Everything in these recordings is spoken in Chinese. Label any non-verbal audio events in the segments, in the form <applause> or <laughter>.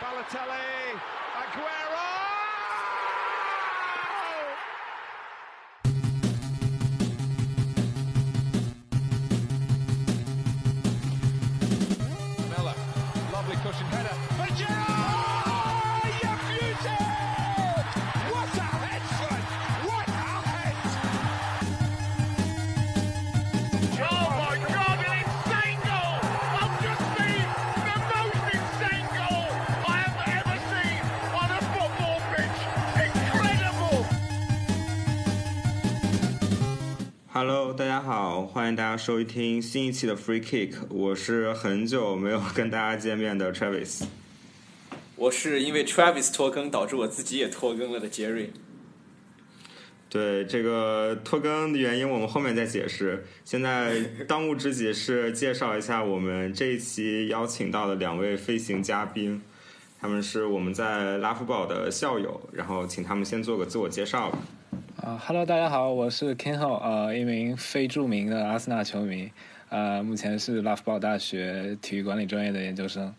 Balotelli, Aguero! Hello，大家好，欢迎大家收听新一期的 Free Kick，我是很久没有跟大家见面的 Travis。我是因为 Travis 拖更导致我自己也拖更了的杰瑞。对这个拖更的原因，我们后面再解释。现在当务之急是介绍一下我们这一期邀请到的两位飞行嘉宾，他们是我们在拉夫堡的校友，然后请他们先做个自我介绍吧。啊哈喽，大家好，我是 Ken Ho，呃，一名非著名的阿森纳球迷，呃，目前是拉夫堡大学体育管理专业的研究生。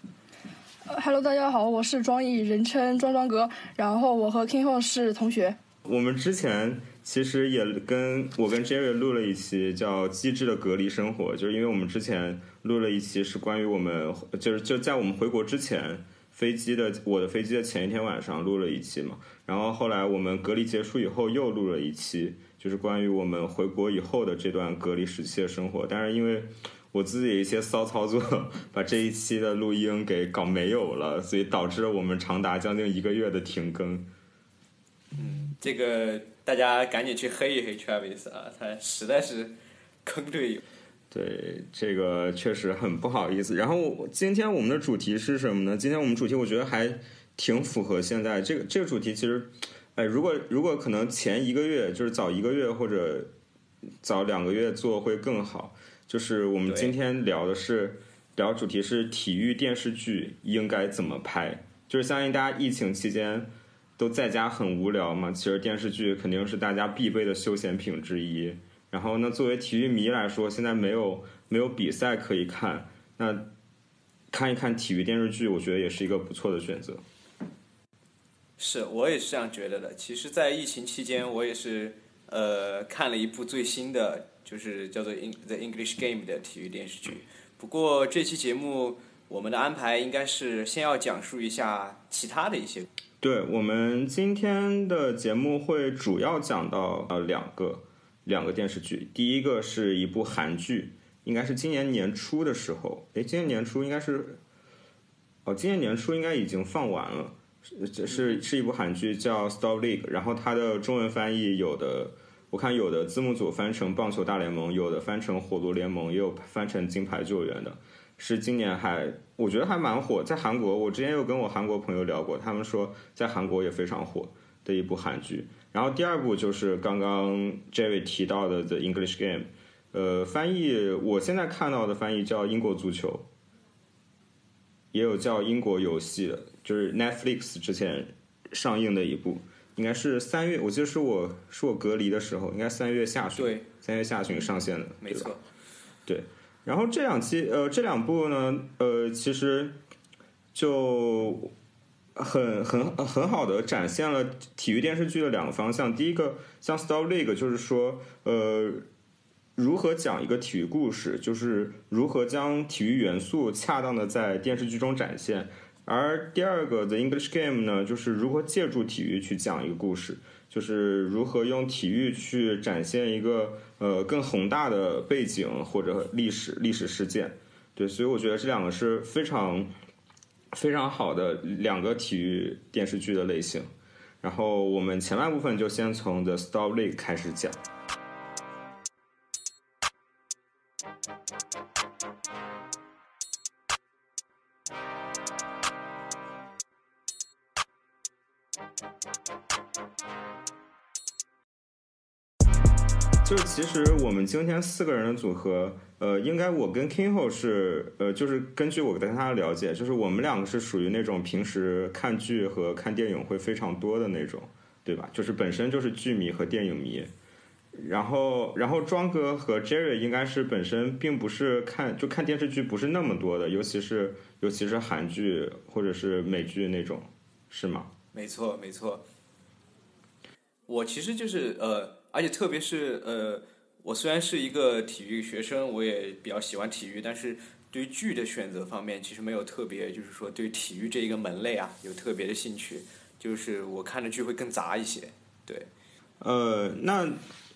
呃 Hello，大家好，我是庄毅，人称庄庄哥。然后我和 King Ho 是同学。我们之前其实也跟我跟 Jerry 录了一期叫《机智的隔离生活》，就是因为我们之前录了一期是关于我们就是就在我们回国之前飞机的我的飞机的前一天晚上录了一期嘛，然后后来我们隔离结束以后又录了一期，就是关于我们回国以后的这段隔离时期的生活，但是因为我自己一些骚操作，把这一期的录音给搞没有了，所以导致了我们长达将近一个月的停更。嗯这个大家赶紧去黑一黑 Travis 啊，他实在是坑队友。对，这个确实很不好意思。然后今天我们的主题是什么呢？今天我们主题我觉得还挺符合现在这个这个主题。其实，哎，如果如果可能前一个月就是早一个月或者早两个月做会更好。就是我们今天聊的是聊主题是体育电视剧应该怎么拍。就是相信大家疫情期间都在家很无聊嘛，其实电视剧肯定是大家必备的休闲品之一。然后呢，作为体育迷来说，现在没有没有比赛可以看，那看一看体育电视剧，我觉得也是一个不错的选择。是我也是这样觉得的。其实，在疫情期间，我也是呃看了一部最新的，就是叫做《In The English Game》的体育电视剧。不过这期节目我们的安排应该是先要讲述一下其他的一些。对我们今天的节目会主要讲到呃两个两个电视剧，第一个是一部韩剧，应该是今年年初的时候，诶，今年年初应该是，哦，今年年初应该已经放完了，是是是一部韩剧叫《Stop League》，然后它的中文翻译有的我看有的字幕组翻成《棒球大联盟》，有的翻成《火炉联盟》，也有翻成《金牌救援》的。是今年还我觉得还蛮火，在韩国，我之前有跟我韩国朋友聊过，他们说在韩国也非常火的一部韩剧。然后第二部就是刚刚 Jerry 提到的《The English Game》，呃，翻译我现在看到的翻译叫英国足球，也有叫英国游戏的，就是 Netflix 之前上映的一部，应该是三月，我记得是我是我隔离的时候，应该三月下旬，对，三月下旬上线的，没错。对。然后这两期呃这两部呢呃其实就很很很好的展现了体育电视剧的两个方向。第一个像 Star League，就是说呃如何讲一个体育故事，就是如何将体育元素恰当的在电视剧中展现。而第二个 The English Game 呢，就是如何借助体育去讲一个故事，就是如何用体育去展现一个呃更宏大的背景或者历史历史事件。对，所以我觉得这两个是非常非常好的两个体育电视剧的类型。然后我们前半部分就先从 The Star Lake 开始讲。就其实我们今天四个人的组合，呃，应该我跟 Kingo 是，呃，就是根据我跟他的了解，就是我们两个是属于那种平时看剧和看电影会非常多的那种，对吧？就是本身就是剧迷和电影迷。然后，然后庄哥和 Jerry 应该是本身并不是看就看电视剧不是那么多的，尤其是尤其是韩剧或者是美剧那种，是吗？没错，没错。我其实就是呃，而且特别是呃，我虽然是一个体育学生，我也比较喜欢体育，但是对于剧的选择方面，其实没有特别，就是说对体育这一个门类啊有特别的兴趣。就是我看的剧会更杂一些，对。呃，那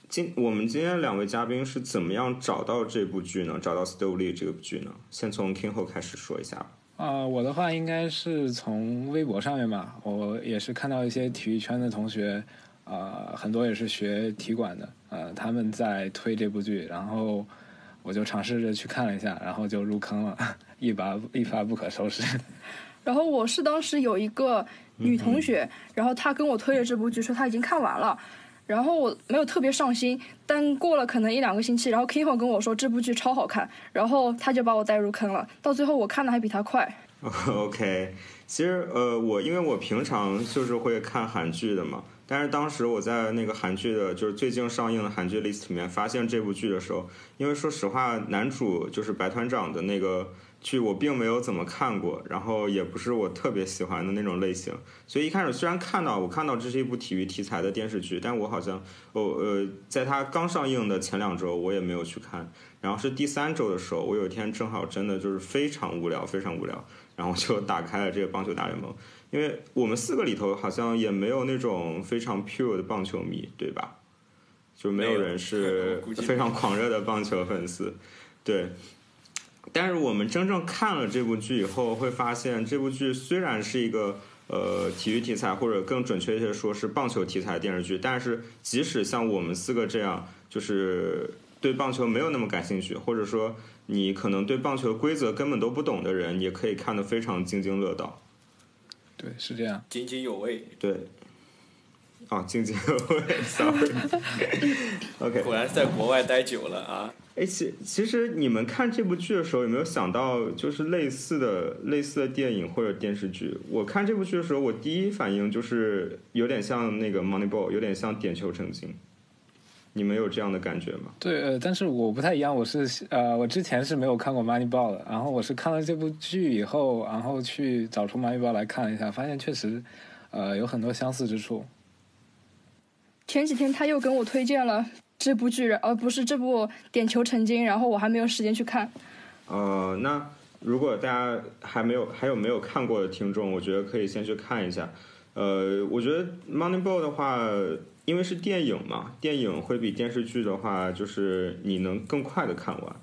今我们今天两位嘉宾是怎么样找到这部剧呢？找到《Stole》这部剧呢？先从 King 后开始说一下吧。啊，我的话应该是从微博上面吧，我也是看到一些体育圈的同学，啊，很多也是学体管的，呃，他们在推这部剧，然后我就尝试着去看了一下，然后就入坑了，<laughs> 一发一发不可收拾。<laughs> 然后我是当时有一个女同学，然后她跟我推了这部剧，说她已经看完了。然后我没有特别上心，但过了可能一两个星期，然后 Kingho 跟我说这部剧超好看，然后他就把我带入坑了。到最后我看的还比他快。<laughs> OK，其实呃，我因为我平常就是会看韩剧的嘛，但是当时我在那个韩剧的，就是最近上映的韩剧 list 里面发现这部剧的时候，因为说实话，男主就是白团长的那个。剧我并没有怎么看过，然后也不是我特别喜欢的那种类型，所以一开始虽然看到我看到这是一部体育题材的电视剧，但我好像哦呃，在它刚上映的前两周我也没有去看，然后是第三周的时候，我有一天正好真的就是非常无聊，非常无聊，然后就打开了这个棒球大联盟，因为我们四个里头好像也没有那种非常 pure 的棒球迷，对吧？就没有人是非常狂热的棒球粉丝，对。但是我们真正看了这部剧以后，会发现这部剧虽然是一个呃体育题材，或者更准确一些说是棒球题材电视剧，但是即使像我们四个这样，就是对棒球没有那么感兴趣，或者说你可能对棒球规则根本都不懂的人，也可以看得非常津津乐道。对，是这样，津津有味。对。啊，津津有味，sorry。<laughs> OK，果然是在国外待久了啊。哎，其其实你们看这部剧的时候，有没有想到就是类似的类似的电影或者电视剧？我看这部剧的时候，我第一反应就是有点像那个《Moneyball》，有点像《点球成金》。你们有这样的感觉吗？对，呃，但是我不太一样，我是呃，我之前是没有看过《Moneyball》的，然后我是看了这部剧以后，然后去找出《Moneyball》来看了一下，发现确实呃有很多相似之处。前几天他又跟我推荐了这部剧，而不是这部《点球成金》，然后我还没有时间去看。呃，那如果大家还没有还有没有看过的听众，我觉得可以先去看一下。呃，我觉得《Moneyball》的话，因为是电影嘛，电影会比电视剧的话，就是你能更快的看完。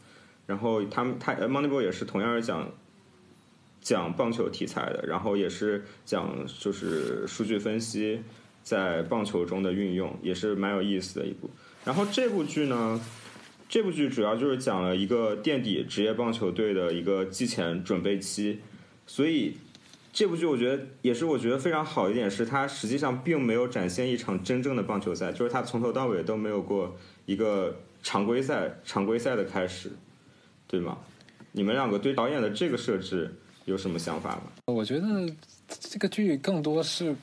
然后他们他《Moneyball》也是同样是讲讲棒球题材的，然后也是讲就是数据分析。在棒球中的运用也是蛮有意思的一部。然后这部剧呢，这部剧主要就是讲了一个垫底职业棒球队的一个季前准备期。所以这部剧我觉得也是我觉得非常好一点，是它实际上并没有展现一场真正的棒球赛，就是它从头到尾都没有过一个常规赛常规赛的开始，对吗？你们两个对导演的这个设置有什么想法吗？我觉得这个剧更多是。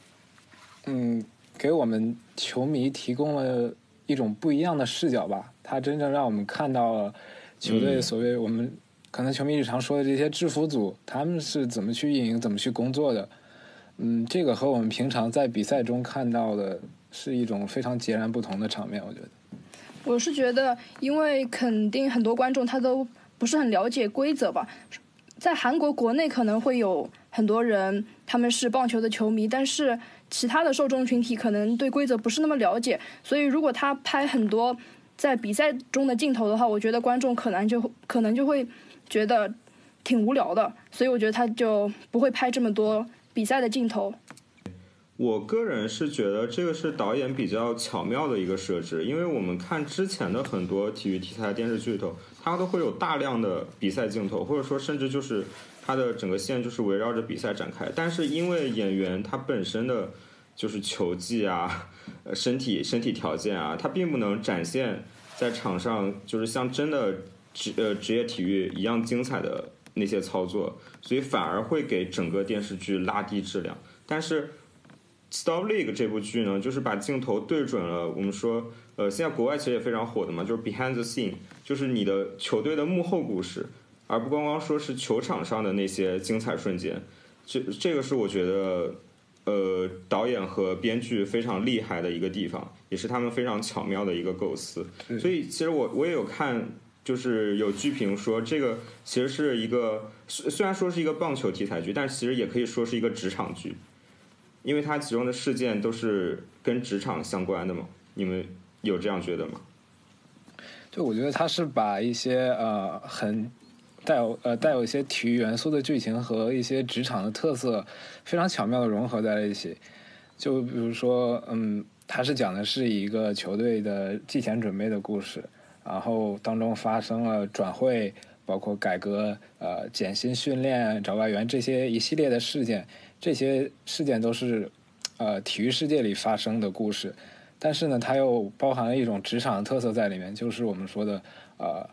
嗯，给我们球迷提供了一种不一样的视角吧。它真正让我们看到了球队所谓我们可能球迷日常说的这些制服组，他们是怎么去运营、怎么去工作的。嗯，这个和我们平常在比赛中看到的是一种非常截然不同的场面。我觉得，我是觉得，因为肯定很多观众他都不是很了解规则吧。在韩国国内可能会有很多人他们是棒球的球迷，但是。其他的受众群体可能对规则不是那么了解，所以如果他拍很多在比赛中的镜头的话，我觉得观众可能就可能就会觉得挺无聊的，所以我觉得他就不会拍这么多比赛的镜头。我个人是觉得这个是导演比较巧妙的一个设置，因为我们看之前的很多体育题材电视剧里头，它都会有大量的比赛镜头，或者说甚至就是。它的整个线就是围绕着比赛展开，但是因为演员他本身的就是球技啊、呃 <laughs> 身体身体条件啊，他并不能展现在场上就是像真的职呃职业体育一样精彩的那些操作，所以反而会给整个电视剧拉低质量。但是 Stop League 这部剧呢，就是把镜头对准了我们说，呃，现在国外其实也非常火的嘛，就是 Behind the Scene，就是你的球队的幕后故事，而不光光说是球场上的那些精彩瞬间。这这个是我觉得，呃，导演和编剧非常厉害的一个地方，也是他们非常巧妙的一个构思。所以其实我我也有看，就是有剧评说这个其实是一个虽虽然说是一个棒球题材剧，但其实也可以说是一个职场剧，因为它其中的事件都是跟职场相关的嘛。你们有这样觉得吗？就我觉得他是把一些呃很带有呃带有一些体育元素的剧情和一些职场的特色非常巧妙的融合在了一起。就比如说，嗯，他是讲的是一个球队的季前准备的故事，然后当中发生了转会，包括改革、呃减薪训练、找外援这些一系列的事件，这些事件都是呃体育世界里发生的故事。但是呢，它又包含了一种职场的特色在里面，就是我们说的呃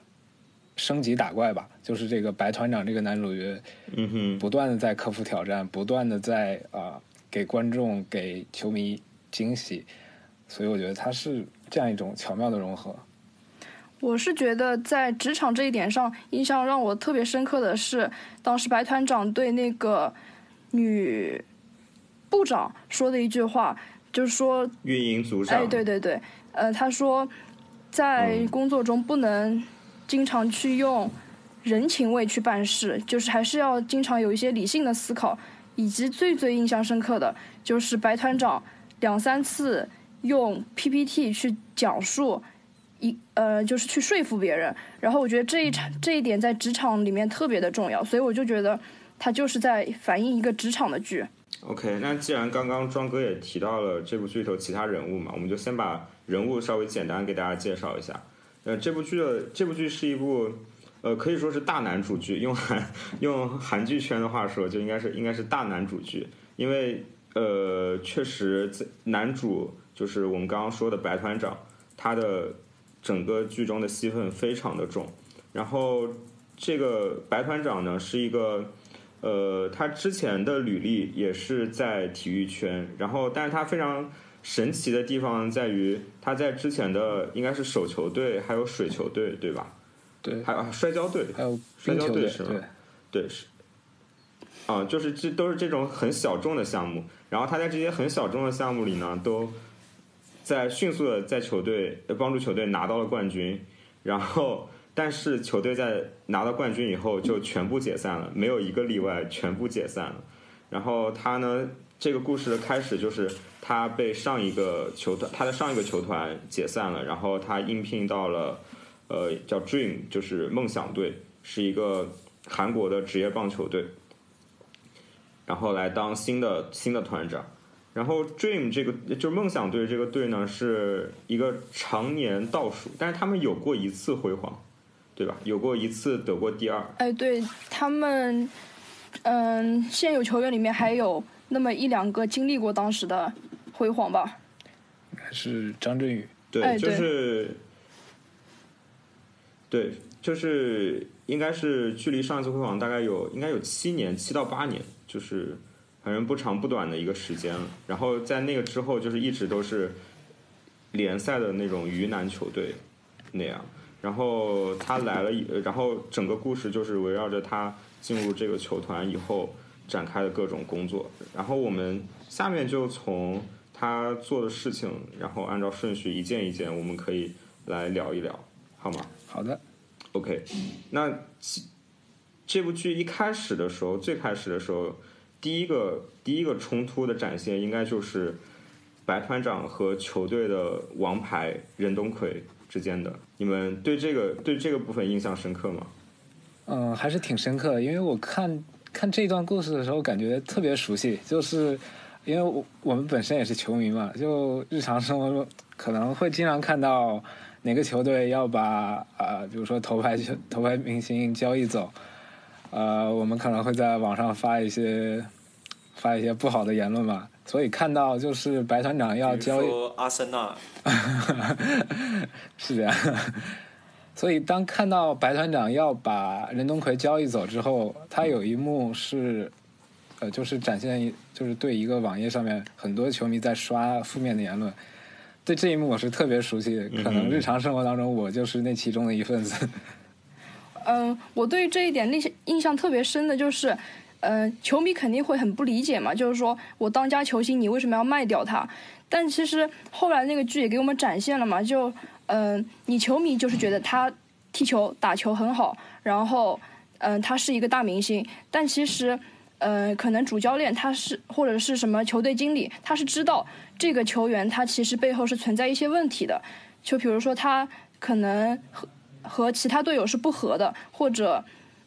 升级打怪吧，就是这个白团长这个男主角，嗯哼，不断的在克服挑战，不断的在啊、给观众给球迷惊喜，所以我觉得它是这样一种巧妙的融合。我是觉得在职场这一点上，印象让我特别深刻的是，当时白团长对那个女部长说的一句话，就是说运营组长，哎，对对对，呃，他说在嗯工作中不能经常去用人情味去办事，就是还是要经常有一些理性的思考。以及最最印象深刻的就是白团长两三次用 PPT 去讲述一呃，就是去说服别人。然后我觉得这一场这一点在职场里面特别的重要，所以我就觉得他就是在反映一个职场的剧。OK，那既然刚刚庄哥也提到了这部剧里头其他人物嘛，我们就先把人物稍微简单给大家介绍一下。呃，这部剧的这部剧是一部，呃，可以说是大男主剧，用韩用韩剧圈的话说，就应该是应该是大男主剧，因为呃，确实在男主就是我们刚刚说的白团长，他的整个剧中的戏份非常的重，然后这个白团长呢是一个。呃，他之前的履历也是在体育圈，然后，但是他非常神奇的地方在于，他在之前的应该是手球队，还有水球队，对吧？对，还有啊摔跤队，还有摔跤队是吗对，对，是，啊，就是这都是这种很小众的项目，然后他在这些很小众的项目里呢，都在迅速的在球队帮助球队拿到了冠军，然后但是球队在拿到冠军以后就全部解散了，没有一个例外，全部解散了。然后他呢，这个故事的开始就是他被上一个球团，他的上一个球团解散了，然后他应聘到了呃叫 Dream，就是梦想队，是一个韩国的职业棒球队，然后来当新的新的团长。然后 Dream 这个就是梦想队这个队呢，是一个常年倒数，但是他们有过一次辉煌，对吧？有过一次得过第二。哎，对他们，嗯，现有球员里面还有那么一两个经历过当时的辉煌吧。应该是张振宇。对，就哎对是，对，就是应该是距离上一次辉煌大概有应该有七年，七到八年，就是反正不长不短的一个时间了。然后在那个之后，就是一直都是联赛的那种鱼腩球队那样。然后他来了，然后整个故事就是围绕着他进入这个球团以后展开的各种工作。然后我们下面就从他做的事情，然后按照顺序一件一件，我们可以来聊一聊，好吗好的，？OK，那其这部剧一开始的时候，最开始的时候，第一个第一个冲突的展现，应该就是白团长和球队的王牌任东奎之间的。你们对这个对这个部分印象深刻吗？嗯，还是挺深刻的，因为我看看这段故事的时候，感觉特别熟悉，就是因为我我们本身也是球迷嘛，就日常生活中可能会经常看到哪个球队要把啊、比如说头牌球头牌明星交易走，呃，我们可能会在网上发一些发一些不好的言论嘛，所以看到就是白团长要交易，阿森纳，<laughs> 是这样。<laughs> 所以当看到白团长要把任东奎交易走之后，他有一幕是呃，就是展现一就是对一个网页上面很多球迷在刷负面的言论。对这一幕我是特别熟悉，可能日常生活当中我就是那其中的一份子。嗯，我对这一点印象印象特别深的就是，嗯、球迷肯定会很不理解嘛，就是说我当家球星，你为什么要卖掉他？但其实后来那个剧也给我们展现了嘛，就嗯、你球迷就是觉得他踢球打球很好，然后嗯、他是一个大明星，但其实。呃，可能主教练他是或者是什么球队经理，他是知道这个球员他其实背后是存在一些问题的，就比如说他可能和和其他队友是不和的，或者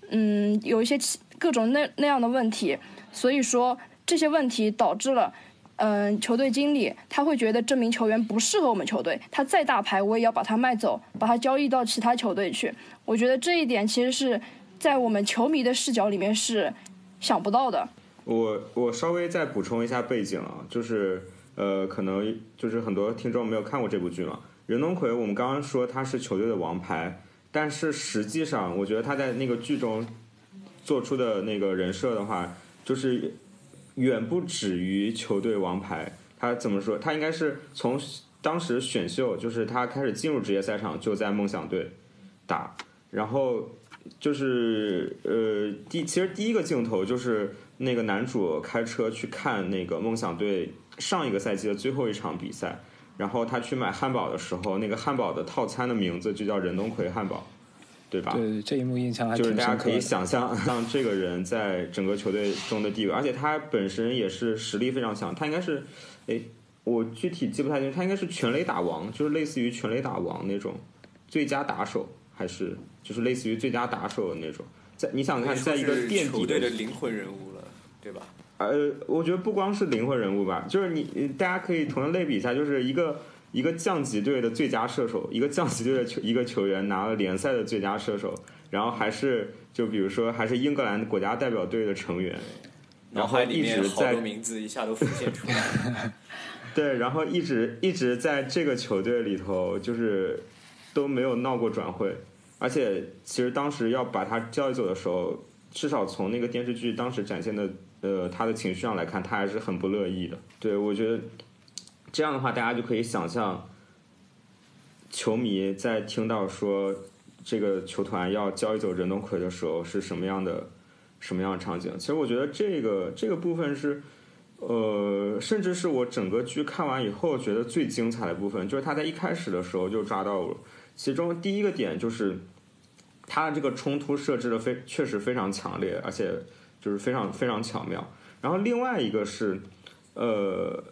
嗯有一些其各种那那样的问题，所以说这些问题导致了。嗯，球队经理他会觉得这名球员不适合我们球队，他再大牌我也要把他卖走，把他交易到其他球队去。我觉得这一点其实是在我们球迷的视角里面是想不到的。我我稍微再补充一下背景啊，就是呃，可能就是很多听众没有看过这部剧嘛。任东奎，我们刚刚说他是球队的王牌，但是实际上，我觉得他在那个剧中做出的那个人设的话，就是远不止于球队王牌。他怎么说？他应该是从当时选秀，就是他开始进入职业赛场就在梦想队打，然后就是呃第其实第一个镜头就是那个男主开车去看那个梦想队上一个赛季的最后一场比赛，然后他去买汉堡的时候，那个汉堡的套餐的名字就叫任东奎汉堡，对吧？对这一幕印象还就是大家可以。想象，<laughs> 像这个人在整个球队中的地位，而且他本身也是实力非常强，他应该是，哎，我具体记不太清，他应该是全垒打王，就是类似于全垒打王那种最佳打手，还是就是类似于最佳打手的那种。在你想看，在一个垫底的灵魂人物了，对吧？呃，我觉得不光是灵魂人物吧，就是你呃大家可以同样类比一下，就是一个一个降级队的最佳射手，一个降级队的球一个球员拿了联赛的最佳射手，然后还是就比如说还是英格兰国家代表队的成员，然后一直在名字一下都浮现出来。<laughs> <laughs> 对，然后一直一直在这个球队里头，就是都没有闹过转会，而且其实当时要把他交易走的时候，至少从那个电视剧当时展现的呃他的情绪上来看，他还是很不乐意的。对我觉得这样的话，大家就可以想象，球迷在听到说这个球团要交易走任东奎的时候是什么样的什么样的场景。其实我觉得这个这个部分是。呃，甚至是我整个剧看完以后觉得最精彩的部分，就是他在一开始的时候就抓到我。其中第一个点就是，他的这个冲突设置的非确实非常强烈，而且就是非常非常巧妙。然后另外一个是，呃，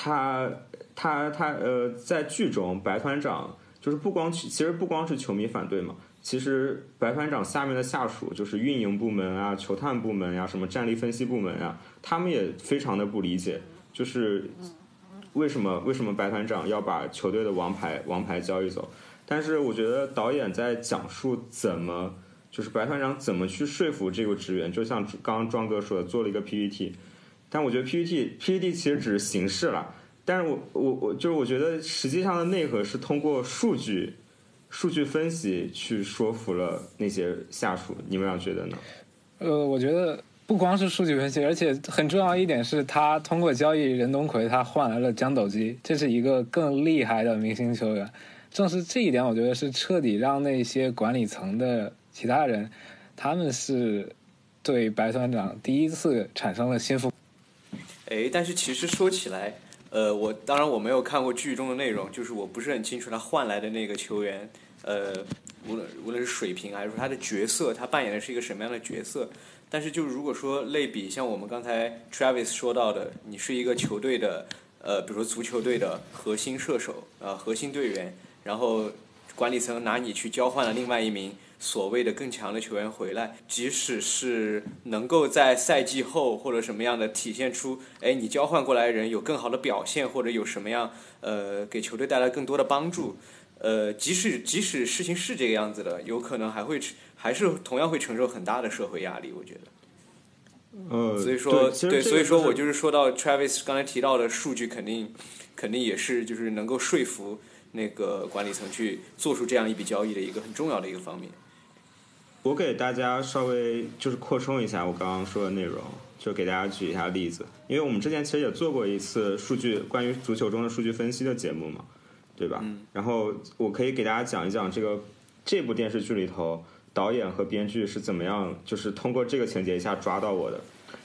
他他他呃，在剧中白团长就是不光其实不光是球迷反对嘛，其实白团长下面的下属就是运营部门啊、球探部门呀、什么战力分析部门啊，他们也非常的不理解，就是为什么为什么白团长要把球队的王牌王牌交易走？但是我觉得导演在讲述怎么就是白团长怎么去说服这个职员，就像刚刚庄哥说的，做了一个 PPT，但我觉得 PPT PPT 其实只是形式了，但是我我我就是我觉得实际上的内核是通过数据数据分析去说服了那些下属，你们俩觉得呢？呃，我觉得不光是数据分析，而且很重要一点是他通过交易任东奎，他换来了江斗基，这是一个更厉害的明星球员。正是这一点，我觉得是彻底让那些管理层的其他人，他们是对白团长第一次产生了心服。哎，但是其实说起来，呃，我当然我没有看过剧中的内容，就是我不是很清楚他换来的那个球员，呃，无论无论是水平还是说他的角色，他扮演的是一个什么样的角色。但是就如果说类比，像我们刚才 Travis 说到的，你是一个球队的，呃，比如说足球队的核心射手，呃，核心队员，然后管理层拿你去交换了另外一名所谓的更强的球员回来，即使是能够在赛季后或者什么样的体现出，哎，你交换过来人有更好的表现，或者有什么样呃给球队带来更多的帮助，呃，即使即使事情是这个样子的，有可能还会还是同样会承受很大的社会压力，我觉得。呃，所以说，对，所以说我就是说到 Travis 刚才提到的数据，肯定肯定也是就是能够说服那个管理层去做出这样一笔交易的一个很重要的一个方面。我给大家稍微就是扩充一下我刚刚说的内容，就给大家举一下例子，因为我们之前其实也做过一次数据关于足球中的数据分析的节目嘛，对吧？然后我可以给大家讲一讲这个这部电视剧里头导演和编剧是怎么样，就是通过这个情节一下抓到我的，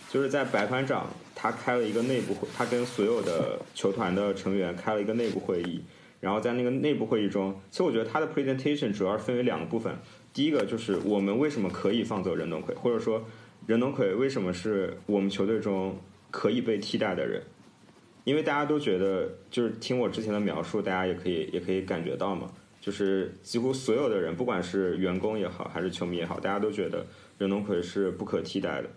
就是在白团长他开了一个内部会，他跟所有的球团的成员开了一个内部会议，然后在那个内部会议中，其实我觉得他的 presentation 主要是分为两个部分，第一个就是我们为什么可以放走任东奎，或者说任东奎为什么是我们球队中可以被替代的人。因为大家都觉得，就是听我之前的描述，大家也可以也可以感觉到嘛，就是几乎所有的人，不管是员工也好，还是球迷也好，大家都觉得任东奎是不可替代的。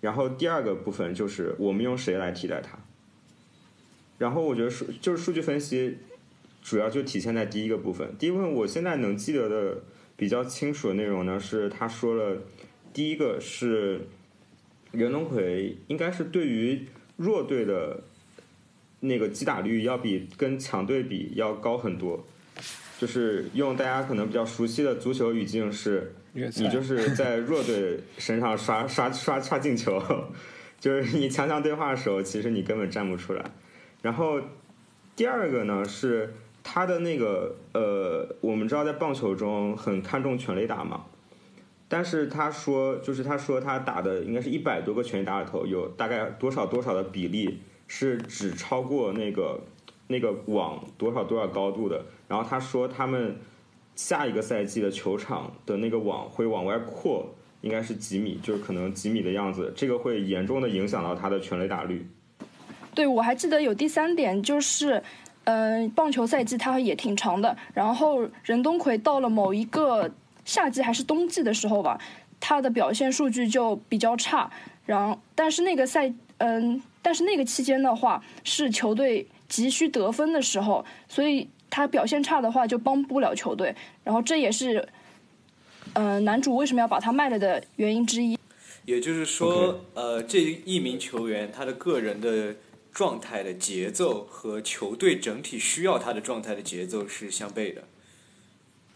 然后第二个部分就是我们用谁来替代他。然后我觉得数就是数据分析，主要就体现在第一个部分。第一部分我现在能记得的比较清楚的内容呢，是他说了，第一个是袁东奎应该是对于弱队的那个击打率要比跟强队比要高很多。就是用大家可能比较熟悉的足球语境是，你就是在弱队身上刷刷刷刷进球，<laughs> 就是你强强对话的时候，其实你根本站不出来。然后第二个呢是他的那个呃，我们知道在棒球中很看重全垒打嘛，但是他说就是他说他打的应该是一百多个全垒打里头有大概多少多少的比例是只超过那个那个网多少多少高度的，然后他说他们下一个赛季的球场的那个网会往外扩，应该是几米，就是可能几米的样子，这个会严重的影响到他的全垒打率。对，我还记得有第三点，就是，嗯、棒球赛季它也挺长的。然后任东奎到了某一个夏季还是冬季的时候吧，他的表现数据就比较差。然后，但是那个赛，嗯，但是那个期间的话，是球队急需得分的时候，所以他表现差的话就帮不了球队。然后这也是，嗯、男主为什么要把他卖了的原因之一。也就是说呃，这一名球员他的个人的状态的节奏和球队整体需要他的状态的节奏是相悖的。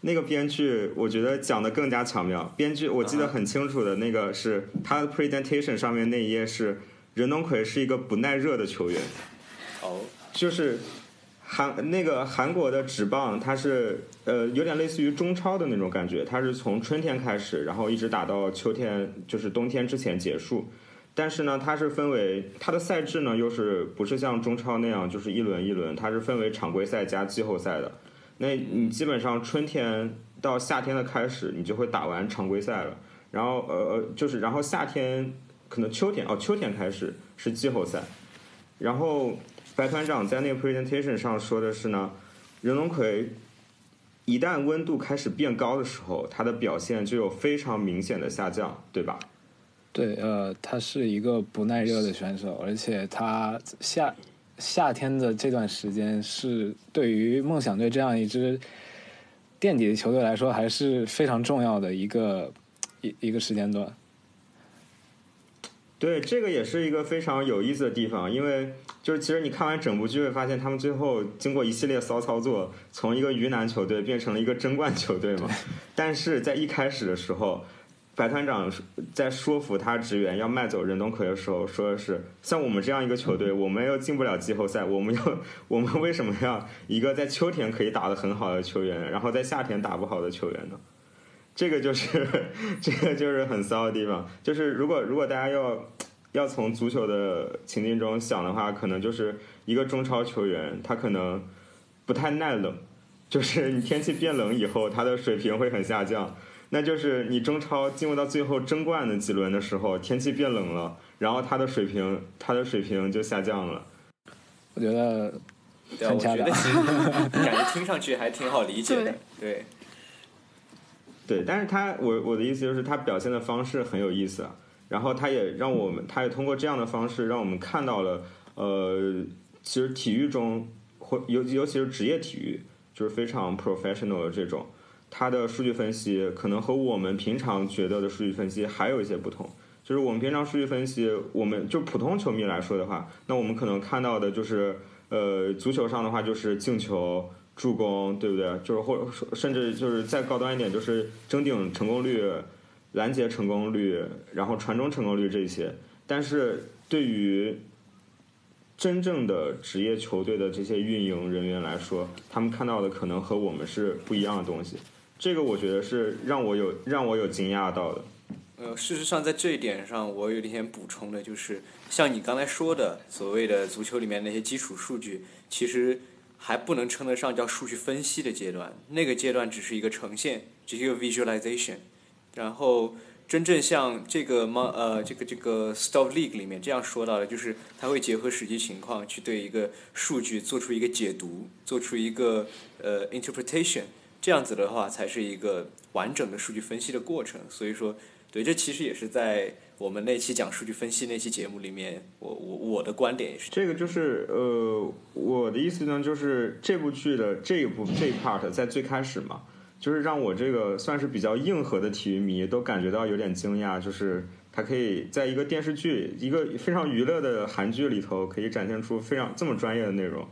那个编剧我觉得讲的更加巧妙。编剧我记得很清楚的那个是他的 presentation 上面那一页是任东奎是一个不耐热的球员，哦，就是韩那个韩国的职棒，它是呃有点类似于中超的那种感觉，它是从春天开始，然后一直打到秋天，就是冬天之前结束。但是呢，它是分为它的赛制呢，又是不是像中超那样就是一轮一轮，它是分为常规赛加季后赛的。那你基本上春天到夏天的开始，你就会打完常规赛了，然后呃呃就是然后夏天可能秋天哦秋天开始是季后赛，然后白团长在那个 presentation 上说的是呢，任龙葵一旦温度开始变高的时候，他的表现就有非常明显的下降，对吧？对，呃，他是一个不耐热的选手，而且他夏夏天的这段时间是对于梦想队这样一支垫底的球队来说，还是非常重要的一个一一个时间段。对，这个也是一个非常有意思的地方，因为就是其实你看完整部剧会发现，他们最后经过一系列骚操作，从一个鱼腩球队变成了一个争冠球队嘛。<laughs> 但是在一开始的时候，白团长在说服他职员要卖走任东奎的时候，说的是像我们这样一个球队，我们又进不了季后赛，我们要我们为什么要一个在秋天可以打得很好的球员，然后在夏天打不好的球员呢？这个就是这个就是很骚的地方，就是如果如果大家要要从足球的情境中想的话，可能就是一个中超球员，他可能不太耐冷，就是你天气变冷以后，他的水平会很下降。那就是你中超进入到最后争冠的几轮的时候，天气变冷了，然后他的水平他的水平就下降了。我觉得对啊，我很恰当觉得其实 <laughs> 感觉听上去还挺好理解的。对，对，但是他我我的意思就是他表现的方式很有意思啊，然后他也让我们，他也通过这样的方式让我们看到了，呃，其实体育中或尤尤其是职业体育，就是非常 professional 的这种，它的数据分析可能和我们平常觉得的数据分析还有一些不同。就是我们平常数据分析，我们就普通球迷来说的话，那我们可能看到的就是，呃，足球上的话就是进球、助攻，对不对？就是或者甚至就是再高端一点，就是争顶成功率、拦截成功率，然后传中成功率这些。但是对于真正的职业球队的这些运营人员来说，他们看到的可能和我们是不一样的东西。这个我觉得是让我有让我有惊讶到的。呃，事实上，在这一点上，我有点补充的，就是像你刚才说的，所谓的足球里面那些基础数据，其实还不能称得上叫数据分析的阶段，那个阶段只是一个呈现，只是一个 visualization。然后，真正像这个吗？呃，这个这个 Stop League 里面这样说到的，就是它会结合实际情况去对一个数据做出一个解读，做出一个呃 interpretation，这样子的话才是一个完整的数据分析的过程。所以说。对，这其实也是在我们那期讲数据分析那期节目里面，我我我的观点也是。这个就是呃，我的意思呢，就是这部剧的这一部这一 part 在最开始嘛，就是让我这个算是比较硬核的体育迷都感觉到有点惊讶，就是它可以在一个电视剧、一个非常娱乐的韩剧里头，可以展现出非常这么专业的内容，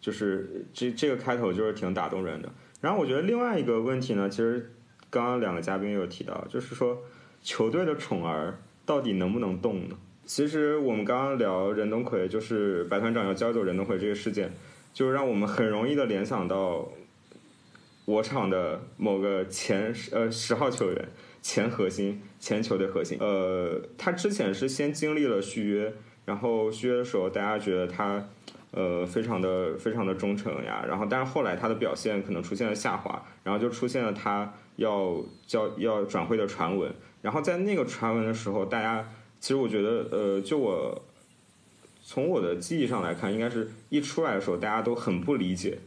就是这这个开头就是挺打动人的。然后我觉得另外一个问题呢，其实刚刚两个嘉宾有提到，就是说。球队的宠儿到底能不能动呢？其实我们刚刚聊任东奎，就是白团长要交走任东奎这个事件，就让我们很容易的联想到我场的某个前十呃十号球员、前核心、前球队核心。呃，他之前是先经历了续约，然后续约的时候大家觉得他呃非常的非常的忠诚呀，然后但是后来他的表现可能出现了下滑，然后就出现了他要交要转会的传闻。然后在那个传闻的时候，大家其实我觉得，呃，就我从我的记忆上来看，应该是一出来的时候，大家都很不理解，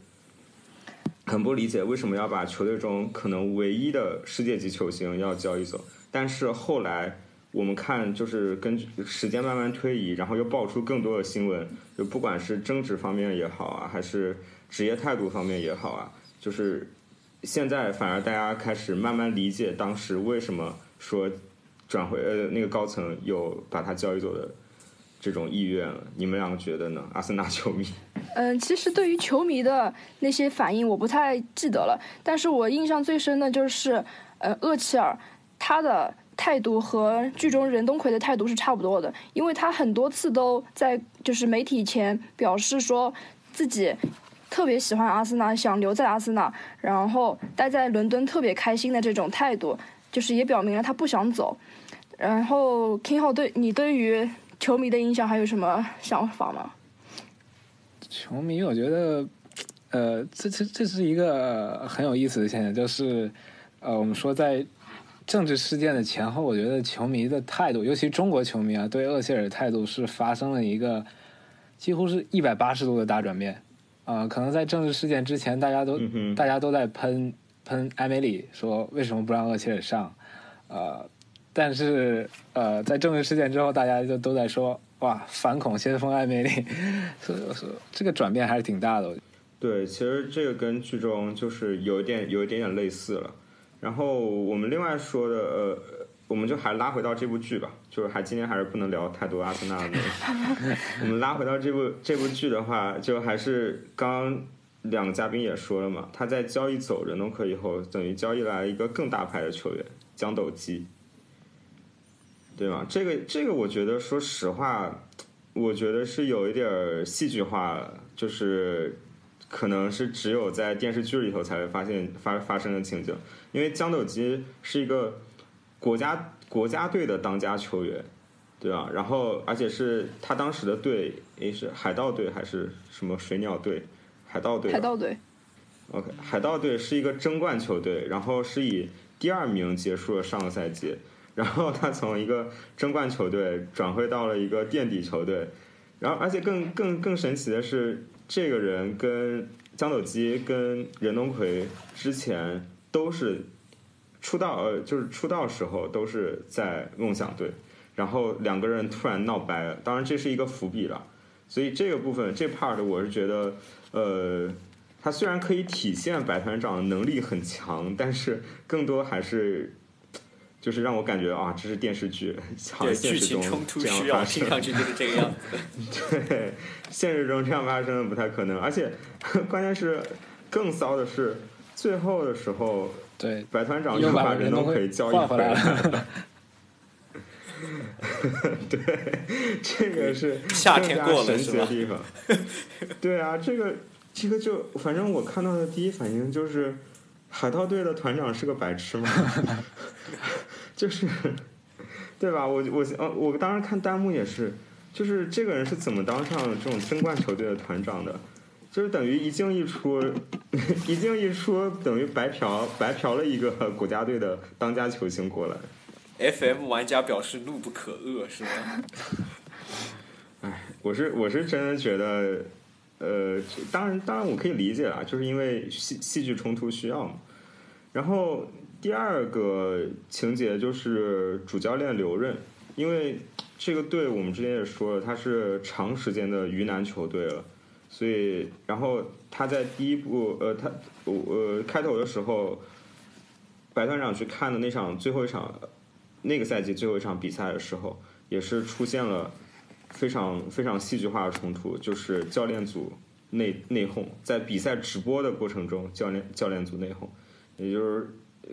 很不理解为什么要把球队中可能唯一的世界级球星要交易走。但是后来我们看，就是根据时间慢慢推移，然后又爆出更多的新闻，就不管是争执方面也好啊，还是职业态度方面也好啊，就是现在反而大家开始慢慢理解当时为什么。说转回呃那个高层有把他交易走的这种意愿了，你们两个觉得呢？阿森纳球迷？嗯，其实对于球迷的那些反应我不太记得了，但是我印象最深的就是呃厄齐尔他的态度和剧中任东奎的态度是差不多的，因为他很多次都在就是媒体前表示说自己特别喜欢阿森纳，想留在阿森纳，然后待在伦敦特别开心的这种态度。就是也表明了他不想走，然后 King 号对你对于球迷的影响还有什么想法吗？球迷，我觉得，呃，这这这是一个很有意思的现象，就是呃，我们说在政治事件的前后，我觉得球迷的态度，尤其中国球迷啊，对厄齐尔的态度是发生了一个几乎是一百八十度的大转变啊！可能在政治事件之前，大家都大家都在喷。喷埃梅里说为什么不让厄齐尔上？呃，但是呃，在政治事件之后，大家就都在说哇，反恐先锋埃梅里，所以说这个转变还是挺大的。对，其实这个跟剧中就是有一点有一点点类似了。然后我们另外说的呃，我们就还拉回到这部剧吧，就是还今天还是不能聊太多阿森纳的东西。<laughs> 我们拉回到这部这部剧的话，就还是刚。两个嘉宾也说了嘛，他在交易走人东克以后，等于交易来一个更大牌的球员江斗基，对吗？这个这个，我觉得说实话，我觉得是有一点戏剧化，就是可能是只有在电视剧里头才会发现发发生的情景，因为江斗基是一个国家国家队的当家球员，对吧？然后而且是他当时的队，诶，是海盗队还是什么水鸟队？海盗队，海盗队，OK，海盗队是一个争冠球队，然后是以第二名结束了上个赛季，然后他从一个争冠球队转会到了一个垫底球队，然后而且更更更神奇的是，这个人跟江斗基跟任东奎之前都是出道，呃，就是出道时候都是在梦想队，然后两个人突然闹掰了，当然这是一个伏笔了，所以这个部分这 part 我是觉得。呃，他虽然可以体现白团长能力很强，但是更多还是就是让我感觉啊，这是电视剧，对剧情冲突需要，听上去就是这个样子。<laughs> 对，现实中这样发生的不太可能，而且 <laughs> 关键是更骚的是，最后的时候，对白团长又把人都可以交易回来了。<laughs> 对，这个是夏天过了更加神奇的是吧地方。对啊，这个这个就反正我看到的第一反应就是，海盗队的团长是个白痴吗？<laughs> 就是，对吧？我我呃，我当时看弹幕也是，就是这个人是怎么当上这种争冠球队的团长的？就是等于一进一出，<laughs> 一进一出，等于白嫖白嫖了一个国家队的当家球星过来。FM 玩家表示怒不可遏，是吗？<laughs> 哎我是我是真的觉得，呃，当然当然我可以理解啊，就是因为戏戏剧冲突需要嘛。然后第二个情节就是主教练留任，因为这个队我们之前也说了，他是长时间的鱼腩球队了，所以然后他在第一部呃他我呃开头的时候，白团长去看的那场最后一场那个赛季最后一场比赛的时候，也是出现了。非常非常戏剧化的冲突，就是教练组内内讧，在比赛直播的过程中，教练教练组内讧，也就是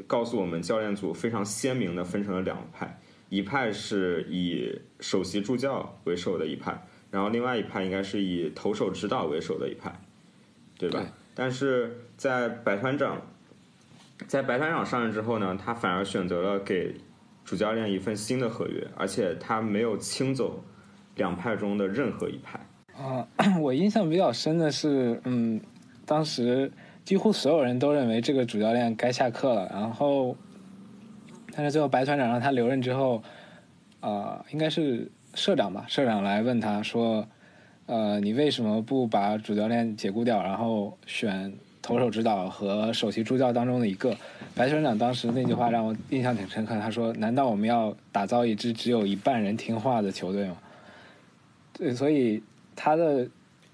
告诉我们，教练组非常鲜明的分成了两派，一派是以首席助教为首的一派，然后另外一派应该是以投手指导为首的一派，对吧？对但是在白团长在白团长上任之后呢，他反而选择了给主教练一份新的合约，而且他没有清走两派中的任何一派。啊、<coughs> 我印象比较深的是，嗯，当时几乎所有人都认为这个主教练该下课了，然后，但是最后白团长让他留任之后，啊，应该是社长吧，社长来问他说，呃，你为什么不把主教练解雇掉，然后选投手指导和首席助教当中的一个？白团长当时那句话让我印象挺深刻，他说：“难道我们要打造一支只有一半人听话的球队吗？”对，所以他的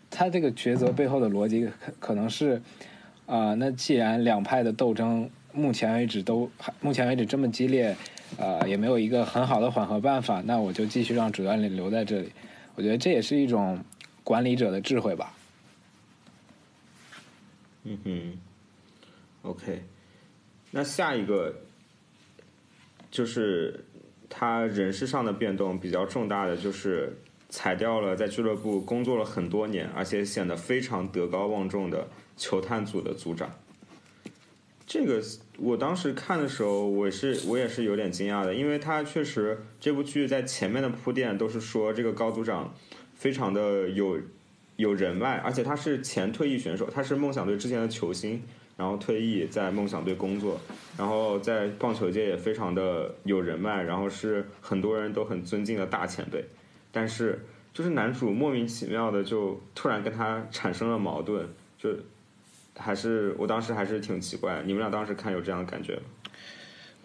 他这个抉择背后的逻辑可可能是，啊、那既然两派的斗争目前为止都目前为止这么激烈，呃，也没有一个很好的缓和办法，那我就继续让主教练留在这里。我觉得这也是一种管理者的智慧吧。嗯哼，OK，那下一个就是他人事上的变动比较重大的，就是裁掉了在俱乐部工作了很多年，而且显得非常德高望重的球探组的组长。这个我当时看的时候，我是我也是有点惊讶的，因为他确实这部剧在前面的铺垫都是说这个高组长非常的有有人脉，而且他是前退役选手，他是梦想队之前的球星，然后退役在梦想队工作，然后在棒球界也非常的有人脉，然后是很多人都很尊敬的大前辈，但是就是男主莫名其妙的就突然跟他产生了矛盾，就还是我当时还是挺奇怪，你们俩当时看有这样的感觉吗？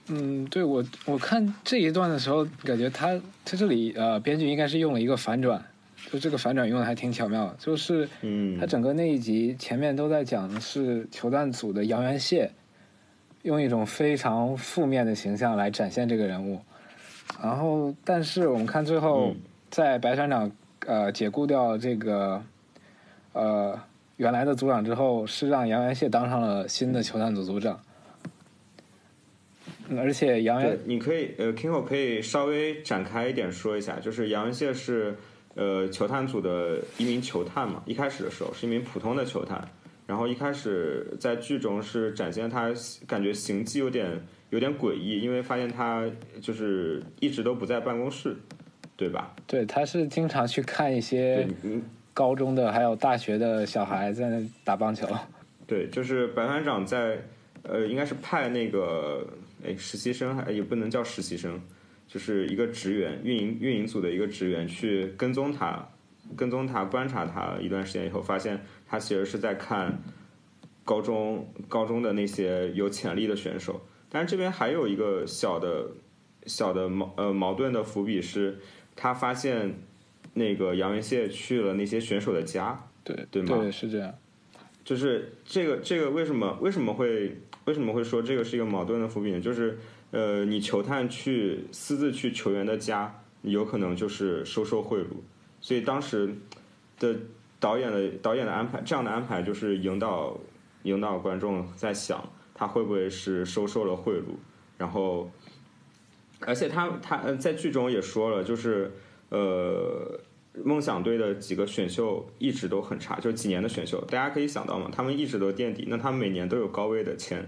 嗯，对我我看这一段的时候，感觉他他这里呃，编剧应该是用了一个反转，就这个反转用的还挺巧妙的，就是嗯他整个那一集前面都在讲的是球蛋组的杨元谢，用一种非常负面的形象来展现这个人物。然后，但是我们看最后嗯，在白山长呃解雇掉这个呃原来的组长之后，是让杨元谢当上了新的球探组组长。而且杨元，你可以呃，Kingo 可以稍微展开一点说一下，就是杨元谢是呃球探组的一名球探嘛，一开始的时候是一名普通的球探，然后一开始在剧中是展现他感觉行迹有点有点诡异，因为发现他就是一直都不在办公室，对吧？对他是经常去看一些高中的还有大学的小孩在那打棒球。对，就是白团长在呃，应该是派那个哎实习生，还也不能叫实习生，就是一个职员，运营运营组的一个职员去跟踪他，跟踪他，观察他一段时间以后，发现他其实是在看高中高中的那些有潜力的选手。但是这边还有一个小的小的矛呃矛盾的伏笔是，他发现那个杨元谢去了那些选手的家，对对吗对，是这样。就是这个这个为什么为什么会为什么会说这个是一个矛盾的伏笔呢？就是呃，你球探去私自去球员的家，有可能就是收受贿赂，所以当时的导演的导演的安排，这样的安排就是引导引导观众在想他会不会是收受了贿赂，然后而且他他在剧中也说了，就是呃，梦想队的几个选秀一直都很差，就几年的选秀，大家可以想到嘛，他们一直都垫底，那他们每年都有高位的签，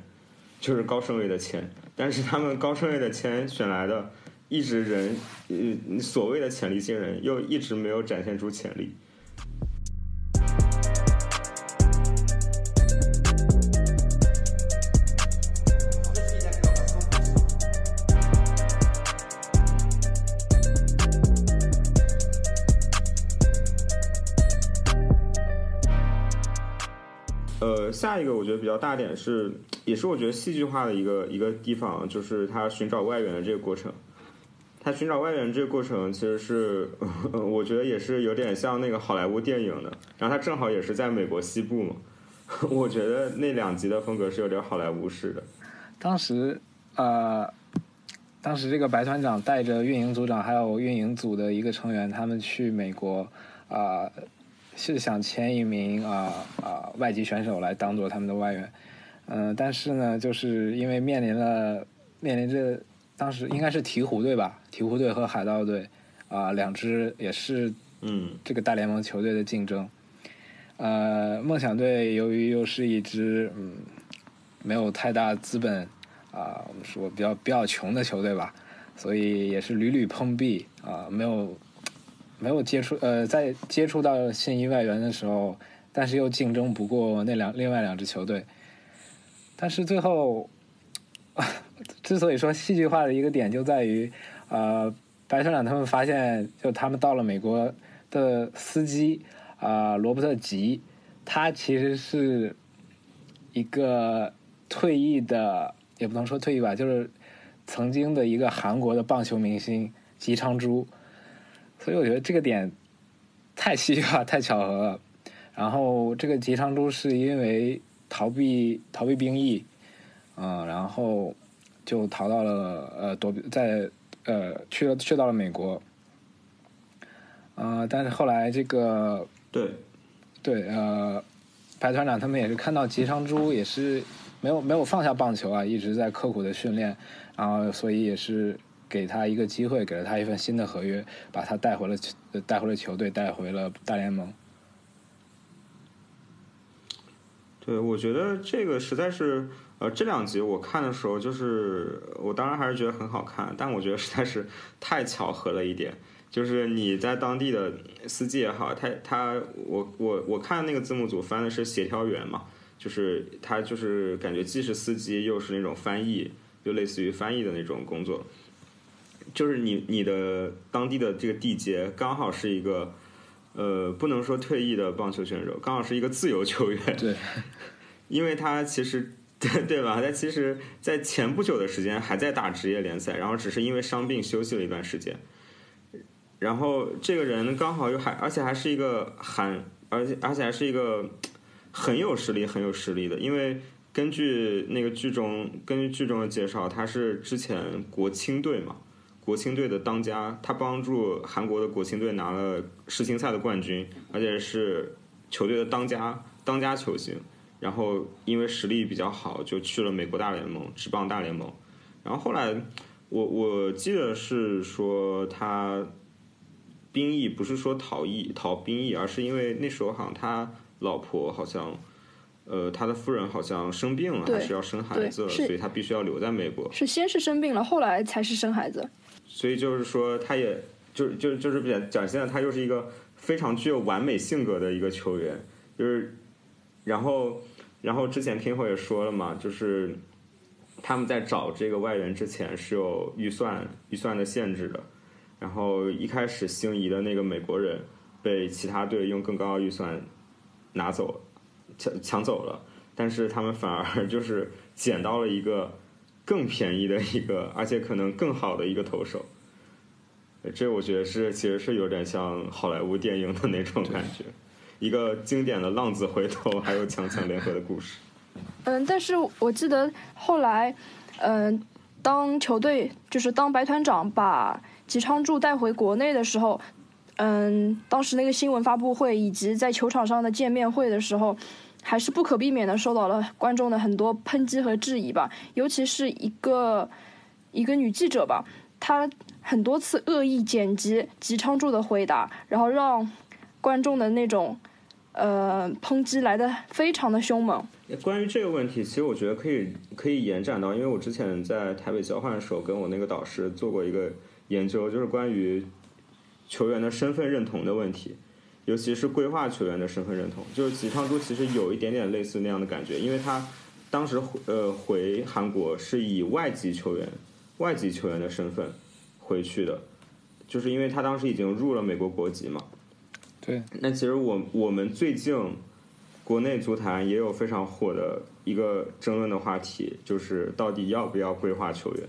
就是高顺位的签，但是他们高顺位的签选来的，一直人呃所谓的潜力新人，又一直没有展现出潜力。下一个我觉得比较大点是，<tsk> 也是我觉得戏剧化的一个一个地方，就是他寻找外援的这个过程。他寻找外援这个过程，其实是 <laughs> 我觉得也是有点像那个好莱坞电影的。然后他正好也是在美国西部嘛，<laughs> 我觉得那两集的风格是有点好莱坞式的。当时呃，当时这个白团长带着运营组长还有运营组的一个成员，他们去美国啊、是想签一名啊啊、外籍选手来当做他们的外援，嗯、但是呢，就是因为面临了面临着当时应该是鹈鹕队吧，鹈鹕队和海盗队啊、两支也是嗯，这个大联盟球队的竞争。呃，梦想队由于又是一支嗯没有太大资本啊、我们说比较比较穷的球队吧，所以也是屡屡碰壁啊、没有没有接触呃在接触到现役外援的时候，但是又竞争不过那两另外两支球队，但是最后 <laughs> 之所以说戏剧化的一个点就在于，呃，白团长他们发现，就他们到了美国的司机啊、罗伯特吉，他其实是一个退役的，也不能说退役吧，就是曾经的一个韩国的棒球明星吉昌洙，所以我觉得这个点太戏剧化、太巧合了。然后这个吉昌珠是因为逃避逃避兵役，嗯，然后就逃到了呃躲避在呃去了去到了美国，呃，但是后来这个对，对呃白团长他们也是看到吉昌洙也是没有没有放下棒球啊，一直在刻苦的训练，然后所以也是给他一个机会，给了他一份新的合约，把他带回了带回了球队，带回了大联盟。对，我觉得这个实在是，呃，这两集我看的时候，就是我当然还是觉得很好看，但我觉得实在是太巧合了一点。就是你在当地的司机也好，他他我我我看那个字幕组翻的是协调员嘛，就是他就是感觉既是司机又是那种翻译，就类似于翻译的那种工作。就是你你的当地的这个地接刚好是一个，呃，不能说退役的棒球选手，刚好是一个自由球员。对，<laughs> 因为他其实 <laughs> 对对吧？他其实，在前不久的时间还在打职业联赛，然后只是因为伤病休息了一段时间。然后这个人刚好又还，而且还是一个很，而且而且还是一个很有实力、很有实力的。因为根据那个剧中，根据剧中的介绍，他是之前国青队嘛，国青队的当家，他帮助韩国的国青队拿了世青赛的冠军，而且是球队的当家当家球星。然后因为实力比较好，就去了美国大联盟，职棒大联盟。然后后来，我我记得是说他兵役不是说逃役逃兵役，而是因为那时候好像他老婆好像，呃，他的夫人好像生病了，对还是要生孩子了，所以他必须要留在美国。是先是生病了，后来才是生孩子。所以就是说，他也就就就是展展现了他又是一个非常具有完美性格的一个球员，就是然后然后之前听后也说了嘛，就是他们在找这个外援之前是有预算预算的限制的，然后一开始心仪的那个美国人被其他队用更高的预算拿走抢抢走了，但是他们反而就是捡到了一个更便宜的一个，<laughs> 而且可能更好的一个投手。这我觉得是其实是有点像好莱坞电影的那种感觉，一个经典的浪子回头还有强强联合的故事。<laughs> 嗯，但是我记得后来，嗯，当球队就是当白团长把吉昌柱带回国内的时候，嗯，当时那个新闻发布会以及在球场上的见面会的时候，还是不可避免的受到了观众的很多抨击和质疑吧，尤其是一个一个女记者吧。她很多次恶意剪辑吉昌柱的回答，然后让观众的那种呃抨击来的非常的凶猛。关于这个问题，其实我觉得可以可以延展到，因为我之前在台北交换的时候，跟我那个导师做过一个研究，就是关于球员的身份认同的问题，尤其是规划球员的身份认同。就是吉昌洙其实有一点点类似那样的感觉，因为他当时呃回韩国是以外籍球员外籍球员的身份回去的，就是因为他当时已经入了美国国籍嘛。对，那其实我我们最近国内足坛也有非常火的一个争论的话题，就是到底要不要规划球员。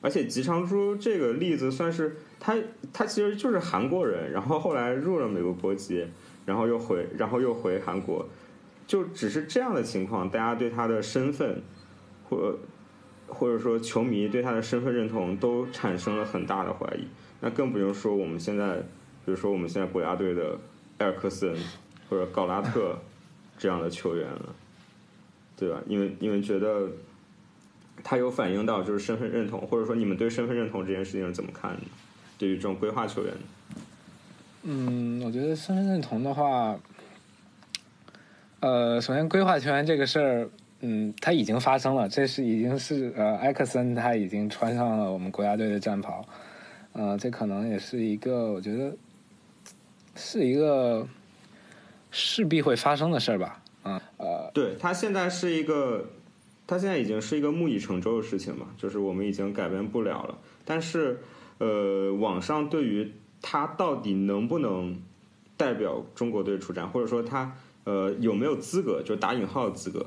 而且吉昌洙这个例子算是他他其实就是韩国人，然后后来入了美国国籍，然后又回然后又回韩国，就只是这样的情况，大家对他的身份或或者说球迷对他的身份认同都产生了很大的怀疑。那更不用说我们现在，比如说我们现在国家队的埃尔克森或者高拉特这样的球员了，对吧？因为因为觉得他有反映到就是身份认同，或者说你们对身份认同这件事情是怎么看的？对于这种规划球员，嗯，我觉得身份认同的话，呃，首先规划球员这个事儿，嗯，它已经发生了，这是已经是呃，埃克森他已经穿上了我们国家队的战袍，呃，这可能也是一个我觉得是一个势必会发生的事儿吧，啊、呃，对他现在是一个，他现在已经是一个木已成舟的事情嘛，就是我们已经改变不了了。但是，呃，网上对于他到底能不能代表中国队出战，或者说他呃有没有资格，就打引号的资格，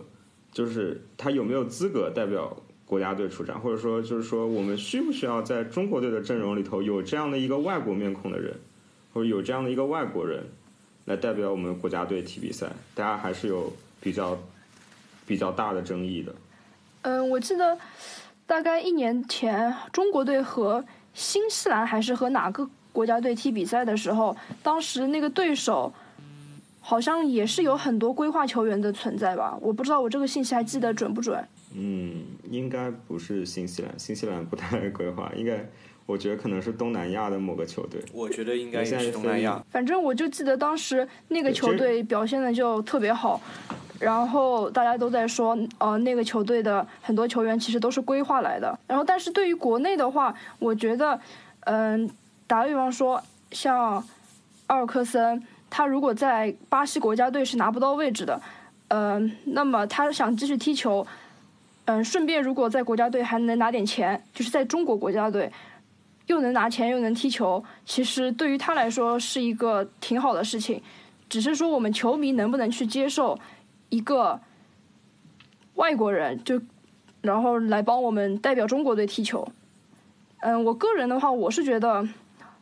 就是他有没有资格代表国家队出战，或者说就是说我们需不需要在中国队的阵容里头有这样的一个外国面孔的人，或者有这样的一个外国人来代表我们国家队踢比赛，大家还是有比较比较大的争议的。嗯，我记得大概一年前，中国队和新西兰还是和哪个国家队踢比赛的时候，当时那个对手好像也是有很多规划球员的存在吧？我不知道我这个信息还记得准不准。嗯，应该不是新西兰，新西兰不太规划，应该我觉得可能是东南亚的某个球队。我觉得应该也是东南亚。反正我就记得当时那个球队表现的就特别好，然后大家都在说，呃，那个球队的很多球员其实都是规划来的。然后，但是对于国内的话，我觉得，嗯、打个比方说，像奥尔克森，他如果在巴西国家队是拿不到位置的，嗯、那么他想继续踢球，嗯、顺便如果在国家队还能拿点钱，就是在中国国家队。又能拿钱又能踢球，其实对于他来说是一个挺好的事情。只是说我们球迷能不能去接受一个外国人就，然后来帮我们代表中国队踢球。嗯，我个人的话，我是觉得，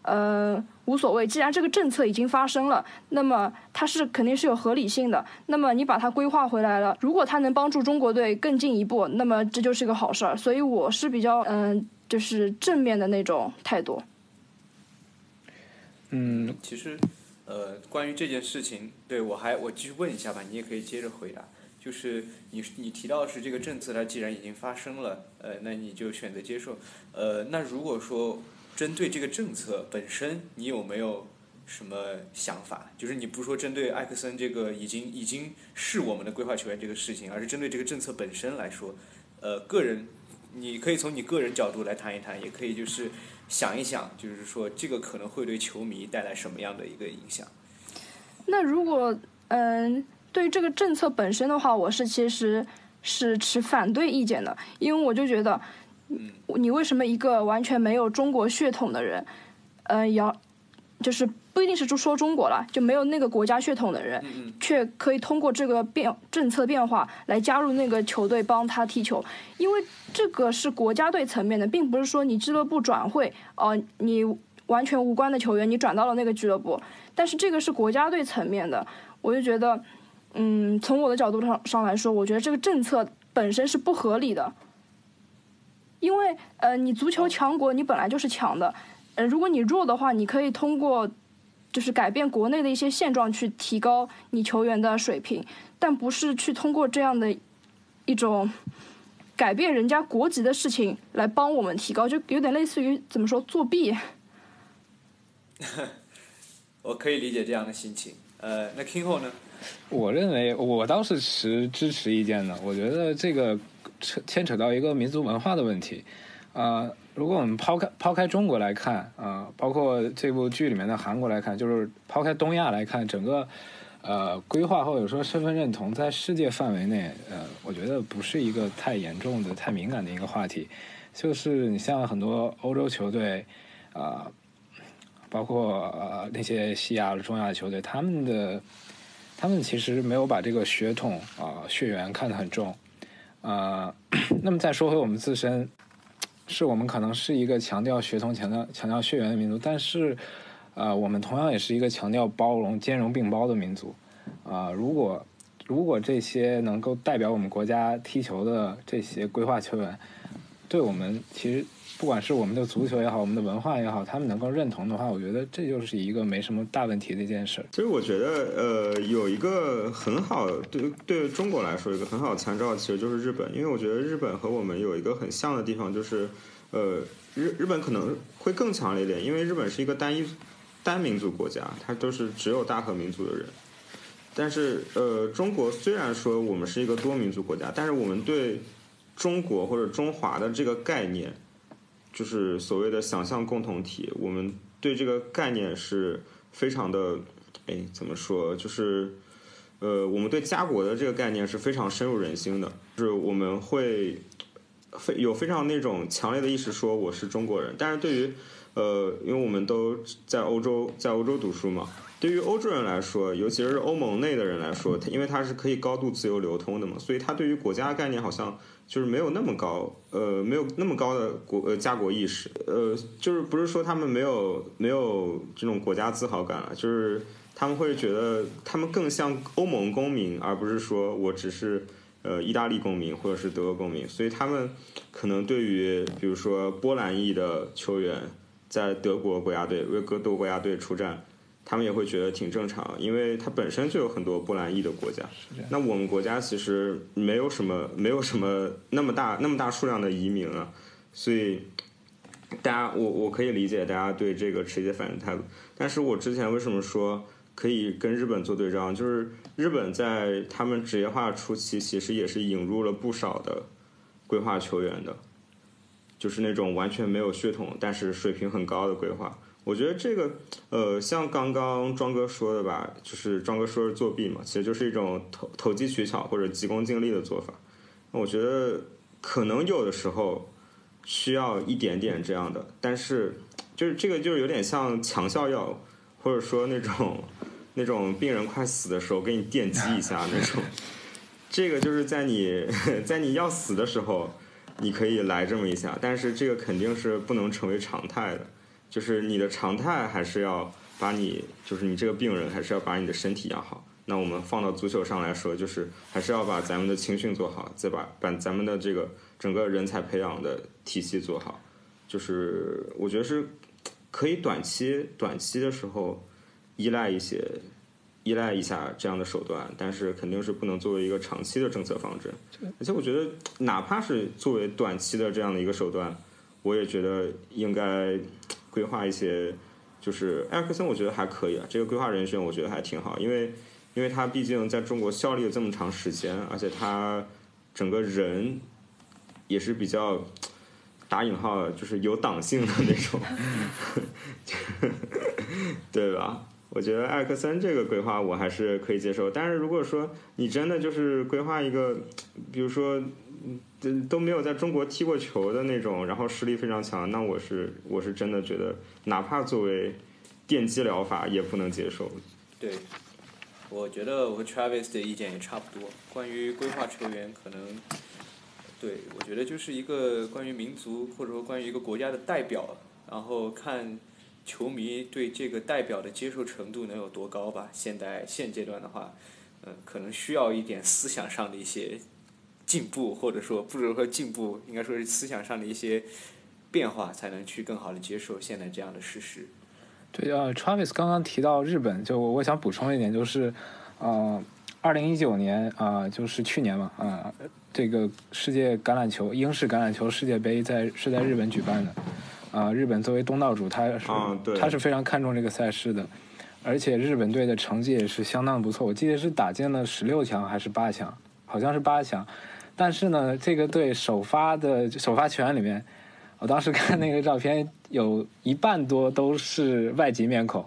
呃，无所谓。既然这个政策已经发生了，那么它是肯定是有合理性的。那么你把它规划回来了，如果它能帮助中国队更进一步，那么这就是个好事儿。所以我是比较嗯、就是正面的那种态度。嗯，其实，呃，关于这件事情，对我还我继续问一下吧，你也可以接着回答。就是你你提到是这个政策，它既然已经发生了，呃，那你就选择接受。呃，那如果说针对这个政策本身，你有没有什么想法？就是你不说针对艾克森这个已经已经是我们的规划球员这个事情，而是针对这个政策本身来说，呃，个人你可以从你个人角度来谈一谈，也可以就是想一想，就是说这个可能会对球迷带来什么样的一个影响。那如果嗯，对于这个政策本身的话，我是其实是持反对意见的，因为我就觉得，你为什么一个完全没有中国血统的人，嗯，要就是不一定是就说中国了，就没有那个国家血统的人，却可以通过这个变政策变化来加入那个球队帮他踢球，因为这个是国家队层面的，并不是说你俱乐部转会，哦、你完全无关的球员你转到了那个俱乐部，但是这个是国家队层面的，我就觉得，嗯，从我的角度上上来说，我觉得这个政策本身是不合理的，因为呃，你足球强国你本来就是强的，呃，如果你弱的话，你可以通过就是改变国内的一些现状去提高你球员的水平，但不是去通过这样的一种改变人家国籍的事情来帮我们提高，就有点类似于怎么说作弊。<laughs> 我可以理解这样的心情。呃，那 King 后呢？我认为我倒是持支持意见的。我觉得这个扯牵扯到一个民族文化的问题。啊，如果我们抛开抛开中国来看啊，包括这部剧里面的韩国来看，就是抛开东亚来看，整个呃规划或者说身份认同在世界范围内，呃，我觉得不是一个太严重的、太敏感的一个话题。就是你像很多欧洲球队啊。包括呃那些西亚、中亚球队，他们的他们其实没有把这个血统啊血缘看得很重啊。<clears throat> 那么再说回我们自身，是我们可能是一个强调血统、强调强调血缘的民族，但是啊，我们同样也是一个强调包容、兼容并包的民族啊。如果如果这些能够代表我们国家踢球的这些规划球员，对我们其实。不管是我们的足球也好，我们的文化也好，他们能够认同的话，我觉得这就是一个没什么大问题的一件事。其实我觉得，呃，有一个很好对对中国来说一个很好参照，其实就是日本，因为我觉得日本和我们有一个很像的地方，就是呃，日日本可能会更强烈一点，因为日本是一个单一单民族国家，它都是只有大和民族的人。但是，呃，中国虽然说我们是一个多民族国家，但是我们对中国或者中华的这个概念。就是所谓的想象共同体，我们对这个概念是非常的，哎，怎么说？就是，呃，我们对家国的这个概念是非常深入人心的，就是我们会非有非常那种强烈的意识，说我是中国人。但是对于，呃，因为我们都在欧洲，在欧洲读书嘛，对于欧洲人来说，尤其是欧盟内的人来说，因为它是可以高度自由流通的嘛，所以他对于国家概念好像。就是没有那么高，呃，没有那么高的国呃家国意识，呃，就是不是说他们没有没有这种国家自豪感了，就是他们会觉得他们更像欧盟公民，而不是说我只是呃意大利公民或者是德国公民，所以他们可能对于比如说波兰裔的球员在德国国家队为德国国家队出战。他们也会觉得挺正常，因为它本身就有很多波兰裔的国家。那我们国家其实没有什么，没有什么 <laughs> 那么大那么大数量的移民啊，所以大家我我可以理解大家对这个持一些反应态度。但是我之前为什么说可以跟日本做对照？就是日本在他们职业化初期，其实也是引入了不少的规划球员的，就是那种完全没有血统，但是水平很高的规划。我觉得这个，呃，像刚刚庄哥说的吧，就是庄哥说是作弊嘛，其实就是一种投投机取巧或者急功近利的做法。我觉得可能有的时候需要一点点这样的，但是就是这个就是有点像强效药，或者说那种那种病人快死的时候给你电击一下那种。<laughs> 这个就是在你 <laughs> 在你要死的时候，你可以来这么一下，但是这个肯定是不能成为常态的。就是你的常态还是要把你，就是你这个病人还是要把你的身体养好。那我们放到足球上来说，就是还是要把咱们的青训做好，再把把咱们的这个整个人才培养的体系做好。就是我觉得是可以短期短期的时候依赖一些依赖一下这样的手段，但是肯定是不能作为一个长期的政策方针。而且我觉得哪怕是作为短期的这样的一个手段，我也觉得应该。规划一些，就是艾克森，我觉得还可以啊。这个规划人选我觉得还挺好，因为因为他毕竟在中国效力了这么长时间，而且他整个人也是比较 <tsk> 打引号，就是有党性的那种，<laughs> 对吧？我觉得艾克森这个规划我还是可以接受。但是如果说你真的就是规划一个，比如说。都没有在中国踢过球的那种，然后实力非常强，那我是我是真的觉得，哪怕作为电击疗法也不能接受。对，我觉得我和 Travis 的意见也差不多。关于规划球员，可能对我觉得就是一个关于民族或者说关于一个国家的代表，然后看球迷对这个代表的接受程度能有多高吧。现在现阶段的话，嗯，可能需要一点思想上的一些。进步，或者说不如说进步，应该说是思想上的一些变化，才能去更好的接受现在这样的事实。对啊，Travis 刚刚提到日本，就我我想补充一点，就是，呃，二零一九年啊、就是去年嘛啊、这个世界橄榄球英式橄榄球世界杯在是在日本举办的啊、日本作为东道主，他是、啊他是非常看重这个赛事的，而且日本队的成绩也是相当不错，我记得是打进了十六强还是八强，好像是八强，但是呢，这个队首发的首发球员里面，我当时看那个照片，有一半多都是外籍面孔，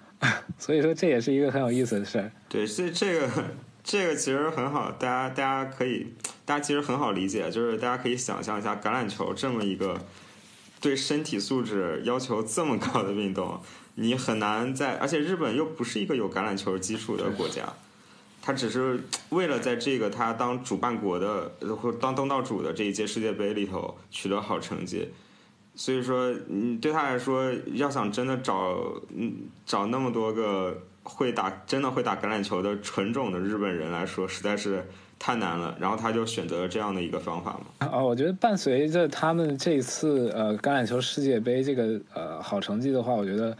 <laughs> 所以说这也是一个很有意思的事儿。对，这这个这个其实很好，大家大家可以，大家其实很好理解，就是大家可以想象一下橄榄球这么一个对身体素质要求这么高的运动，你很难在，而且日本又不是一个有橄榄球基础的国家，他只是为了在这个他当主办国的或当东道主的这一届世界杯里头取得好成绩。所以说，嗯，对他来说，要想真的找，嗯，找那么多个会打真的会打橄榄球的纯种的日本人来说，实在是太难了。然后他就选择了这样的一个方法嘛。哦，我觉得伴随着他们这次呃橄榄球世界杯这个呃好成绩的话，我觉得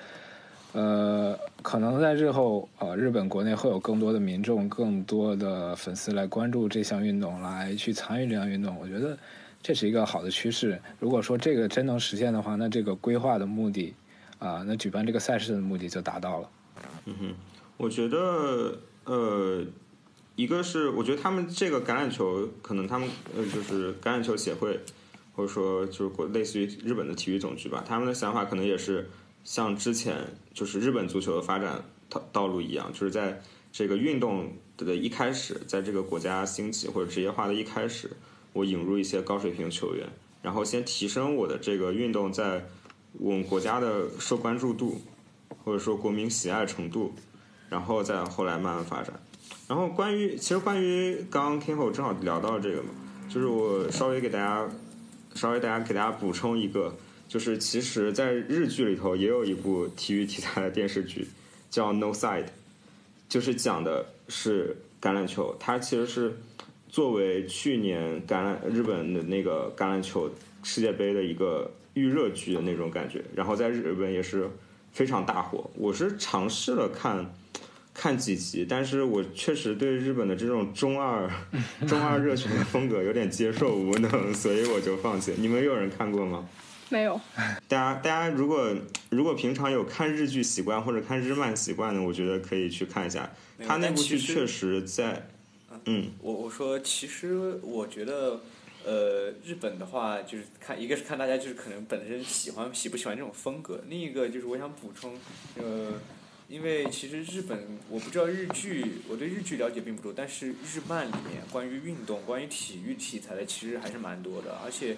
呃可能在日后呃日本国内会有更多的民众、更多的粉丝来关注这项运动，来去参与这项运动。我觉得这是一个好的趋势。如果说这个真能实现的话，那这个规划的目的啊、那举办这个赛事的目的就达到了。嗯哼我觉得，呃，一个是我觉得他们这个橄榄球，可能他们呃就是橄榄球协会，或者说就是类似于日本的体育总局吧，他们的想法可能也是像之前就是日本足球的发展道道路一样，就是在这个运动的一开始，在这个国家兴起或者职业化的一开始，我引入一些高水平球员，然后先提升我的这个运动在我们国家的受关注度，或者说国民喜爱程度。然后再后来慢慢发展。然后关于其实关于刚刚 Kinho 正好聊到这个嘛，就是我稍微给大家稍微大家给大家补充一个，就是其实，在日剧里头也有一部体育题材的电视剧叫《No Side》，就是讲的是橄榄球，它其实是作为去年橄榄日本的那个橄榄球世界杯的一个预热剧的那种感觉，然后在日本也是非常大火。我是尝试了看。看几集，但是我确实对日本的这种中二、<laughs> 中二热血的风格有点接受无能，所以我就放弃。你们有人看过吗？没有，<laughs> 大家，大家如果如果平常有看日剧习惯或者看日漫习惯的，我觉得可以去看一下。他那部剧确实在，嗯，我我说，其实我觉得，呃，日本的话，就是看一个是看大家就是可能本身喜欢喜不喜欢这种风格，另一个就是我想补充，呃，因为其实日本我不知道日剧，我对日剧了解并不多，但是日漫里面关于运动、关于体育题材的其实还是蛮多的，而且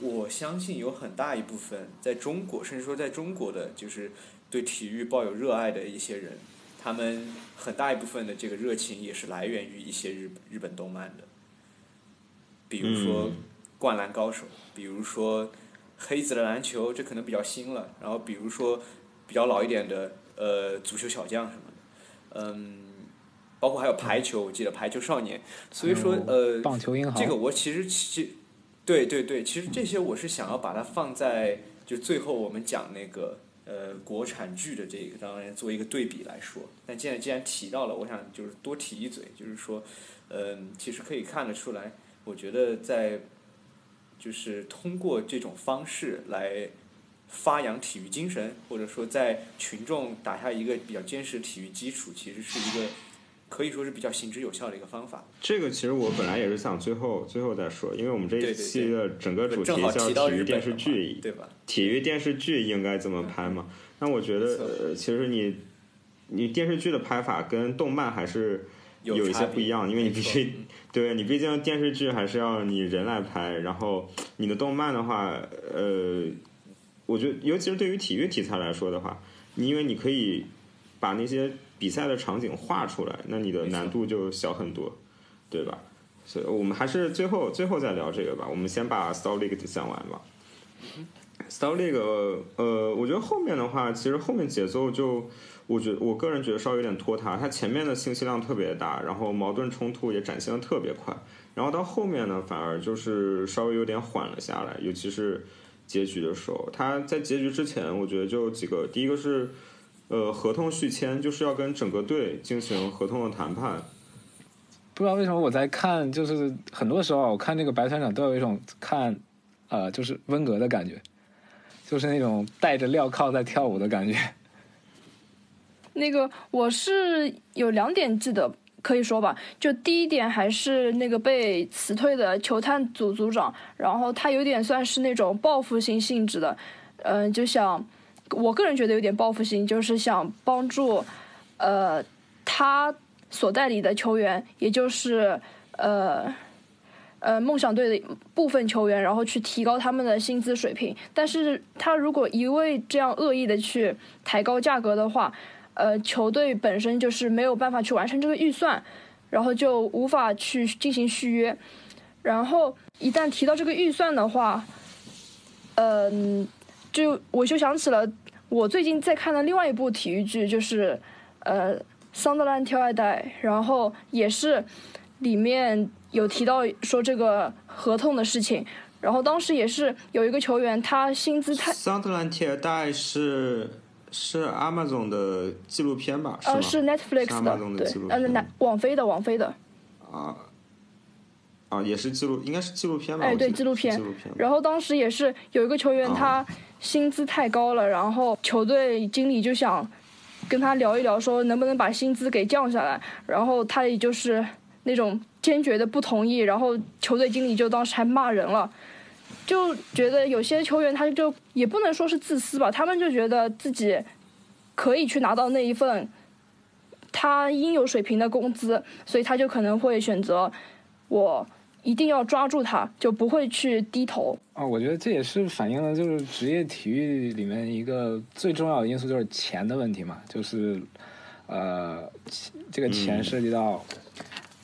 我相信有很大一部分在中国，甚至说在中国的就是对体育抱有热爱的一些人，他们很大一部分的这个热情也是来源于一些日日本动漫的，比如说《嗯灌篮高手》，比如说《黑子的篮球》，这可能比较新了，然后比如说比较老一点的呃《足球小将》什么的，嗯，包括还有排球，我记得《排球少年》，所以说呃，棒球英豪这个我其实其对对对，其实这些我是想要把它放在就最后我们讲那个呃国产剧的这个当然做一个对比来说。但既然既然提到了，我想就是多提一嘴，就是说，嗯、其实可以看得出来，我觉得在就是通过这种方式来发扬体育精神，或者说在群众打下一个比较坚实的体育基础，其实是一个可以说是比较行之有效的一个方法。这个其实我本来也是想最后最后再说，因为我们这一期的整个主题叫体育电视剧，对吧？体育电视剧应该怎么拍嘛？那我觉得呃，其实你你电视剧的拍法跟动漫还是有一些不一样，因为你必须对你毕竟电视剧还是要你人来拍，然后你的动漫的话，呃，我觉得尤其是对于体育题材来说的话，你因为你可以把那些比赛的场景画出来，那你的难度就小很多，对吧？所以我们还是最后最后再聊这个吧，我们先把 Star League 讲完吧。Star League，呃，我觉得后面的话，其实后面节奏就，我觉得我个人觉得稍微有点拖沓。它前面的信息量特别大，然后矛盾冲突也展现的特别快，然后到后面呢，反而就是稍微有点缓了下来，尤其是结局的时候。它在结局之前，我觉得就几个，第一个是，呃，合同续签，就是要跟整个队进行合同的谈判。不知道为什么我在看，就是很多时候我看这个白团长都有一种看，呃，就是温格的感觉，就是那种带着镣铐在跳舞的感觉。<laughs> 那个我是有两点记得，可以说吧。就第一点还是那个被辞退的球探组组长，然后他有点算是那种报复性性质的，嗯、就想我个人觉得有点报复性，就是想帮助呃他所代理的球员，也就是呃。呃，梦想队的部分球员，然后去提高他们的薪资水平。但是他如果一味这样恶意的去抬高价格的话，呃，球队本身就是没有办法去完成这个预算，然后就无法去进行续约。然后一旦提到这个预算的话，嗯、就我就想起了我最近在看的另外一部体育剧，就是呃《桑德兰挑爱戴》，然后也是里面有提到说这个合同的事情。然后当时也是有一个球员，他薪资太桑德兰铁带是是 Amazon 的纪录片吧？是吗？呃是 Netflix 是的对纪录，呃片那网飞的网飞的。啊啊，也是纪录，应该是纪录片吧？哎对纪录片纪录片。然后当时也是有一个球员，哦他薪资太高了，然后球队经理就想跟他聊一聊，说能不能把薪资给降下来。然后他也就是那种坚决的不同意，然后球队经理就当时还骂人了，就觉得有些球员他就也不能说是自私吧，他们就觉得自己可以去拿到那一份他应有水平的工资，所以他就可能会选择我一定要抓住他，就不会去低头。啊、我觉得这也是反映了就是职业体育里面一个最重要的因素就是钱的问题嘛，就是呃，这个钱嗯涉及到，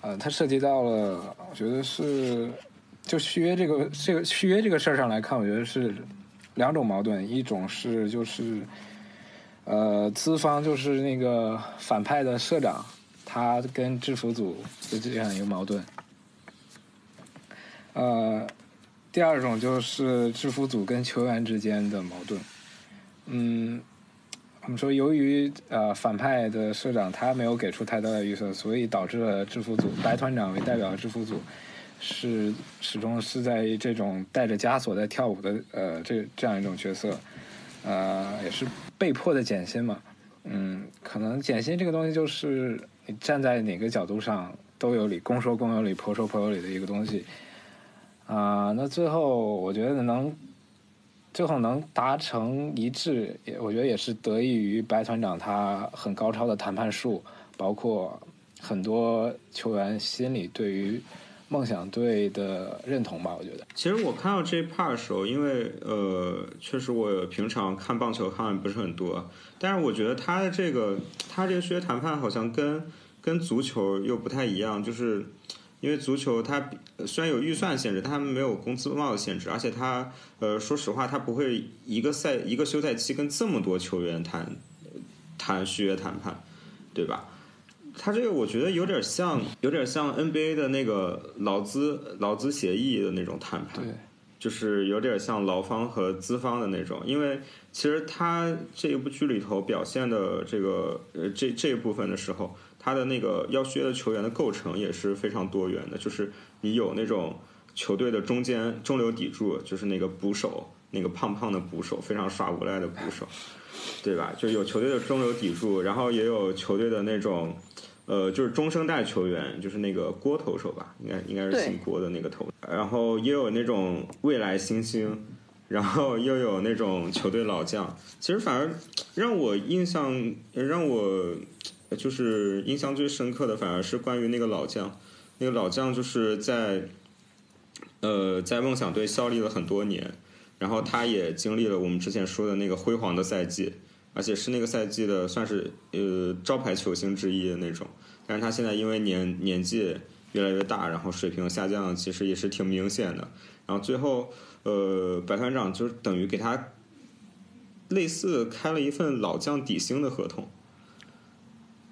呃，它涉及到了，我觉得是就续约这个这个续约这个事儿上来看，我觉得是两种矛盾，一种是就是呃资方就是那个反派的社长，他跟制服组的这样一个矛盾。呃，第二种就是制服组跟球员之间的矛盾。嗯，我们说由于呃反派的社长他没有给出太大的预测，所以导致了制服组白团长为代表的制服组是始终是在这种带着枷锁在跳舞的呃这这样一种角色，呃也是被迫的减薪嘛。嗯，可能减薪这个东西就是你站在哪个角度上都有理，公说公有理，婆说婆有理的一个东西。啊、那最后我觉得能最后能达成一致，也我觉得也是得益于白团长他很高超的谈判术，包括很多球员心里对于梦想队的认同吧。我觉得，其实我看到这一 part 的时候，因为呃，确实我平常看棒球看的不是很多，但是我觉得他的这个他这个续约谈判好像跟跟足球又不太一样，就是因为足球它虽然有预算限制，但它没有工资帽的限制，而且它呃说实话，它不会一个赛一个休赛期跟这么多球员谈谈续约谈判，对吧？他这个我觉得有点像，有点像 NBA 的那个劳资劳资协议的那种谈判，就是有点像劳方和资方的那种。因为其实他这一部剧里头表现的这个呃这这一部分的时候，他的那个要续约的球员的构成也是非常多元的，就是你有那种球队的中间中流砥柱，就是那个捕手，那个胖胖的捕手，非常耍无赖的捕手。对吧？就有球队的中流砥柱，然后也有球队的那种，呃，就是中生代球员，就是那个郭投手吧，应该应该是姓郭的那个投，然后也有那种未来新星，然后又有那种球队老将。其实反而让我印象让我就是印象最深刻的，反而是关于那个老将，那个老将就是在呃在梦想队效力了很多年。然后他也经历了我们之前说的那个辉煌的赛季，而且是那个赛季的算是呃招牌球星之一的那种。但是他现在因为年年纪越来越大，然后水平下降，其实也是挺明显的。然后最后呃白团长就等于给他类似开了一份老将底薪的合同。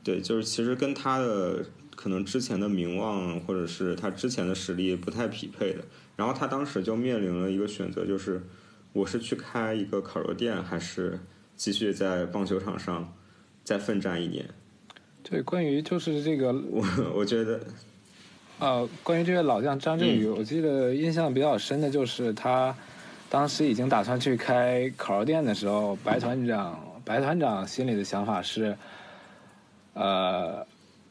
对，就是其实跟他的可能之前的名望或者是他之前的实力不太匹配的。然后他当时就面临了一个选择，就是我是去开一个烤肉店，还是继续在棒球场上再奋战一年？对，关于就是这个我我觉得，呃，关于这个老将张振宇，嗯我记得印象比较深的就是他当时已经打算去开烤肉店的时候，白团长白团长心里的想法是，呃，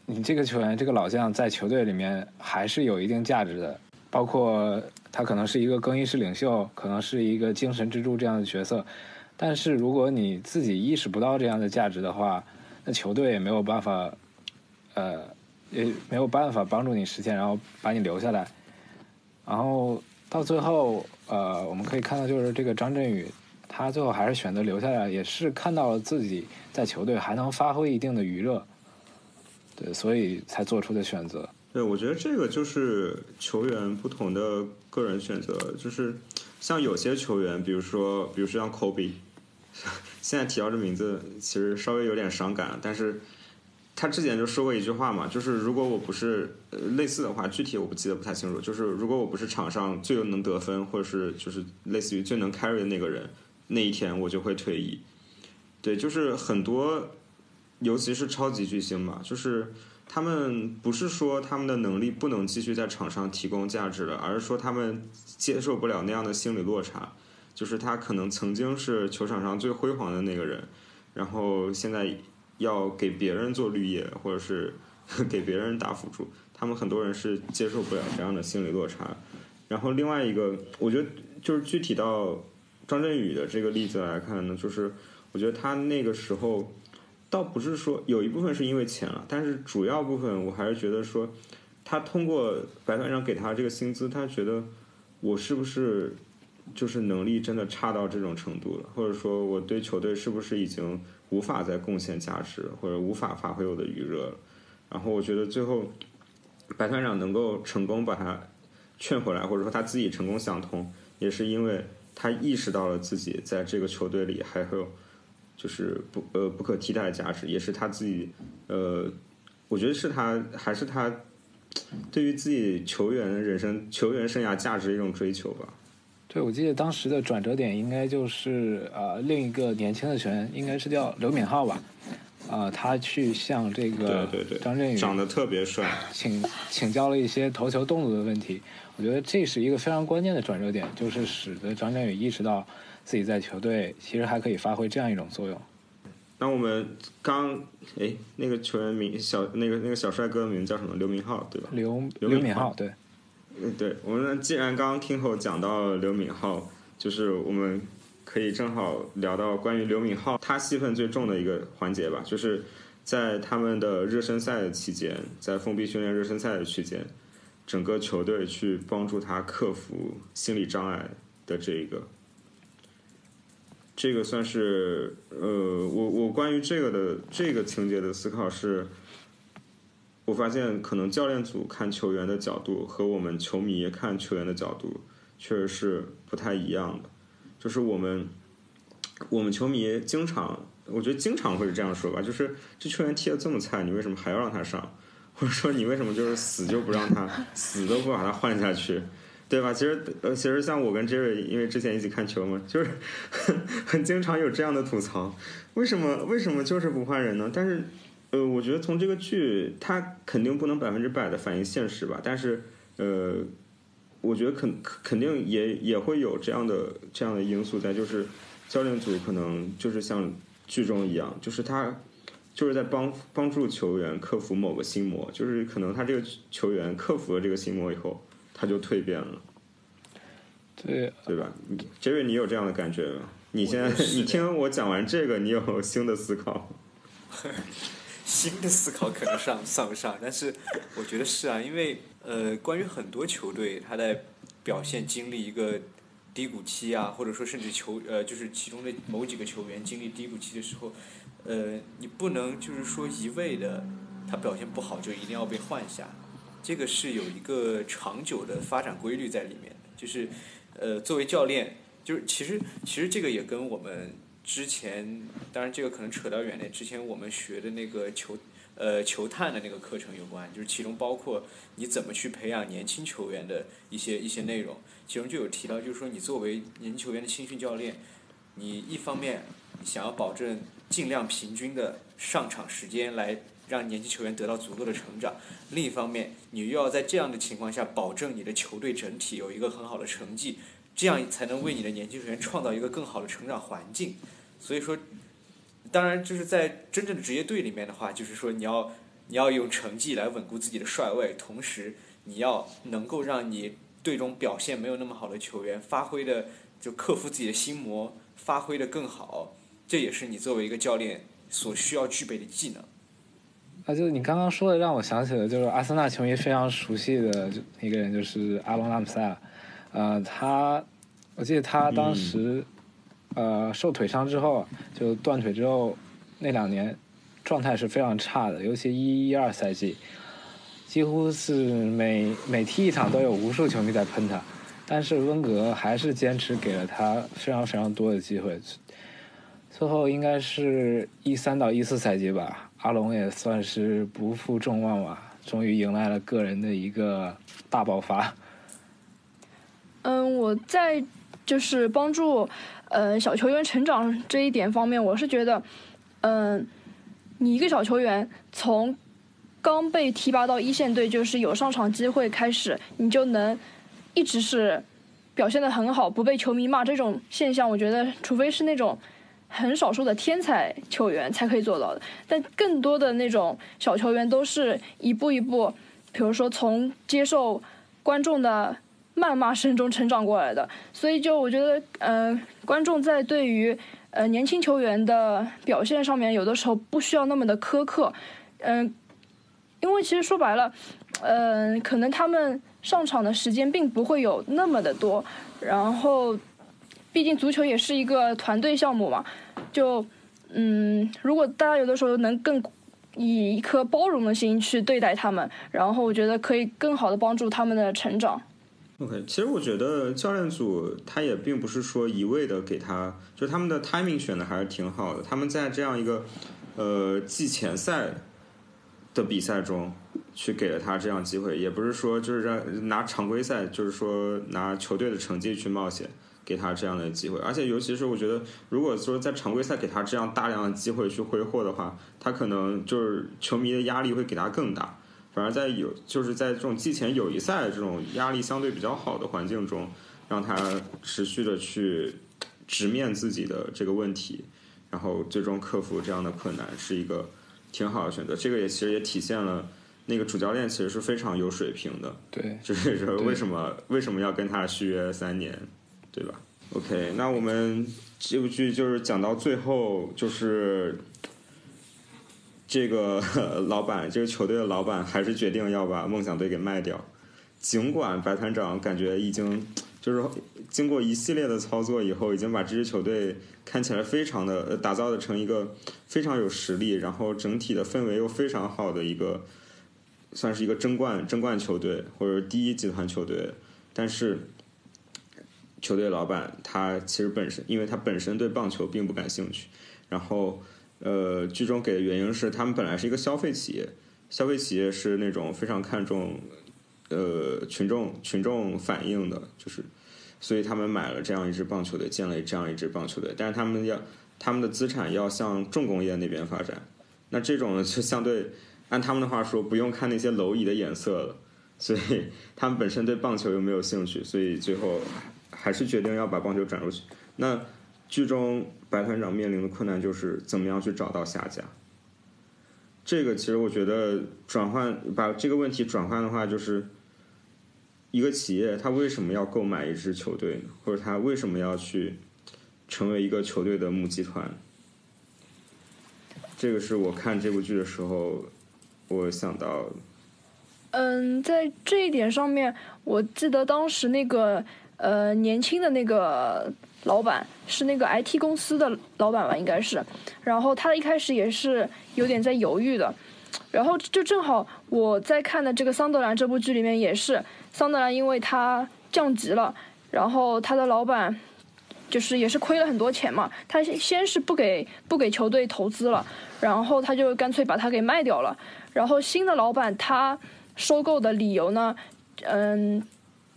你这个球员这个老将在球队里面还是有一定价值的，包括他可能是一个更衣室领袖，可能是一个精神支柱这样的角色，但是如果你自己意识不到这样的价值的话，那球队也没有办法，呃。也没有办法帮助你实现，然后把你留下来。然后到最后，呃，我们可以看到，就是这个张振宇，他最后还是选择留下来，也是看到了自己在球队还能发挥一定的余热，对，所以才做出的选择。对，我觉得这个就是球员不同的个人选择，就是像有些球员，比如说，比如说像 Kobe，<laughs> 现在提到这名字，其实稍微有点伤感，但是。他之前就说过一句话嘛，就是如果我不是呃类似的话，具体我不记得不太清楚。就是如果我不是场上最能得分，或者是就是类似于最能 carry 的那个人，那一天我就会退役。对，就是很多，尤其是超级巨星吧，就是他们不是说他们的能力不能继续在场上提供价值了，而是说他们接受不了那样的心理落差。就是他可能曾经是球场上最辉煌的那个人，然后现在。要给别人做绿叶，或者是 <laughs> 给别人打辅助，他们很多人是接受不了这样的心理落差。然后另外一个，我觉得就是具体到张振宇的这个例子来看呢，就是我觉得他那个时候倒不是说有一部分是因为钱了，但是主要部分我还是觉得说，他通过白团长给他这个薪资，他觉得我是不是就是能力真的差到这种程度了，或者说我对球队是不是已经。无法再贡献价值，或者无法发挥我的余热了，然后我觉得最后白团长能够成功把他劝回来，或者说他自己成功想通，也是因为他意识到了自己在这个球队里还有就是不呃不可替代的价值，也是他自己呃，我觉得是他还是他对于自己球员人生球员生涯价值的一种追求吧。对，我记得当时的转折点应该就是呃，另一个年轻的球员，应该是叫刘敏浩吧，啊，他去向这个对对对张振宇长得特别帅，<laughs> 请请教了一些投球动作的问题。我觉得这是一个非常关键的转折点，就是使得张振宇意识到自己在球队其实还可以发挥这样一种作用。那我们刚哎，那个球员名小那个那个小帅哥的名字叫什么？刘明浩对吧？刘刘敏浩对。嗯，对，我们既然刚刚听后讲到刘敏浩，就是我们可以正好聊到关于刘敏浩他戏份最重的一个环节吧，就是在他们的热身赛的期间，在封闭训练热身赛的期间，整个球队去帮助他克服心理障碍的这一个，这个算是呃，我我关于这个的这个情节的思考是。我发现，可能教练组看球员的角度和我们球迷看球员的角度，确实是不太一样的。就是我们，我们球迷经常，我觉得经常会这样说吧，就是这球员踢的这么菜，你为什么还要让他上？或者说你为什么就是死就不让他，死都不把他换下去，对吧？其实，呃，其实像我跟 Jerry，因为之前一起看球嘛，就是很 <laughs> 很经常有这样的吐槽，为什么为什么就是不换人呢？但是。呃，我觉得从这个剧，它肯定不能百分之百的反映现实吧，但是，呃，我觉得肯肯定也也会有这样的这样的因素在，就是教练组可能就是像剧中一样，就是他就是在帮帮助球员克服某个心魔，就是可能他这个球员克服了这个心魔以后，他就蜕变了，对对吧？杰瑞，你有这样的感觉吗？你现在你听我讲完这个，你有新的思考？<laughs> 新的思考可能上算不上，但是我觉得是啊，因为呃，关于很多球队，他在表现经历一个低谷期啊，或者说甚至球呃，就是其中的某几个球员经历低谷期的时候，呃，你不能就是说一味的他表现不好就一定要被换下，这个是有一个长久的发展规律在里面，就是呃，作为教练，就是其实其实这个也跟我们。之前，当然这个可能扯到远点。之前我们学的那个球，呃，球探的那个课程有关，就是其中包括你怎么去培养年轻球员的一些一些内容。其中就有提到，就是说你作为年轻球员的青训教练，你一方面想要保证尽量平均的上场时间来让年轻球员得到足够的成长；另一方面，你又要在这样的情况下保证你的球队整体有一个很好的成绩，这样才能为你的年轻球员创造一个更好的成长环境。所以说，当然就是在真正的职业队里面的话，就是说你要你要用成绩来稳固自己的帅位，同时你要能够让你队中表现没有那么好的球员发挥的就克服自己的心魔，发挥的更好。这也是你作为一个教练所需要具备的技能。啊，就是你刚刚说的，让我想起了就是阿森纳球迷非常熟悉的就一个人，就是阿隆拉姆塞尔。呃，他，我记得他当时，呃，受腿伤之后，就断腿之后，那两年状态是非常差的，尤其一一二赛季，几乎是每每踢一场都有无数球迷在喷他，但是温格还是坚持给了他非常非常多的机会。最后应该是一三到一四赛季吧，阿龙也算是不负众望吧，终于迎来了个人的一个大爆发。嗯，我在就是帮助呃小球员成长这一点方面，我是觉得，嗯，你一个小球员从刚被提拔到一线队，就是有上场机会开始，你就能一直是表现的很好，不被球迷骂这种现象，我觉得除非是那种很少数的天才球员才可以做到的，但更多的那种小球员都是一步一步，比如说从接受观众的。谩骂声中成长过来的，<laughs> 所以就我觉得，呃，观众在对于呃年轻球员的表现上面，有的时候不需要那么的苛刻，嗯，因为其实说白了，嗯，可能他们上场的时间并不会有那么的多，然后，毕竟足球也是一个团队项目嘛，就嗯，如果大家有的时候能更以一颗包容的心去对待他们，然后我觉得可以更好的帮助他们的成长。OK，其实我觉得教练组他也并不是说一味的给他，就他们的 timing 选的还是挺好的。他们在这样一个呃季前赛的比赛中去给了他这样机会，也不是说就是让拿常规赛，就是说拿球队的成绩去冒险给他这样的机会。而且尤其是我觉得，如果说在常规赛给他这样大量的机会去挥霍的话，他可能就是球迷的压力会给他更大。反而在有就是在这种季前友谊赛这种压力相对比较好的环境中，让他持续的去直面自己的这个问题，然后最终克服这样的困难，是一个挺好的选择。这个也其实也体现了那个主教练其实是非常有水平的。对，就是说为什么为什么要跟他续约三年，对吧？OK，那我们这部剧就是讲到最后就是。这个 <laughs> 老板，这个球队的老板还是决定要把梦想队给卖掉。尽管白团长感觉已经就是经过一系列的操作以后，已经把这支球队看起来非常的打造的成一个非常有实力，然后整体的氛围又非常好的一个，算是一个争冠争冠球队或者第一集团球队。但是球队老板他其实本身，因为他本身对棒球并不感兴趣，然后。呃，剧中给的原因是，他们本来是一个消费企业，消费企业是那种非常看重呃群众群众反应的，就是，所以他们买了这样一支棒球队，建了这样一支棒球队，但是他们要他们的资产要向重工业那边发展，那这种就相对按他们的话说，不用看那些蝼蚁的眼色了，所以他们本身对棒球又没有兴趣，所以最后还是决定要把棒球转出去。那剧中。白团长面临的困难就是怎么样去找到下家。这个其实我觉得转换把这个问题转换的话，就是一个企业它为什么要购买一支球队呢？或者它为什么要去成为一个球队的母集团？这个是我看这部剧的时候我想到。嗯，在这一点上面，我记得当时那个呃年轻的那个。老板是那个 IT 公司的老板吧，应该是。然后他一开始也是有点在犹豫的。然后就正好我在看的这个桑德兰这部剧里面也是，桑德兰因为他降级了，然后他的老板就是也是亏了很多钱嘛。他先是不给不给球队投资了，然后他就干脆把他给卖掉了。然后新的老板他收购的理由呢，嗯，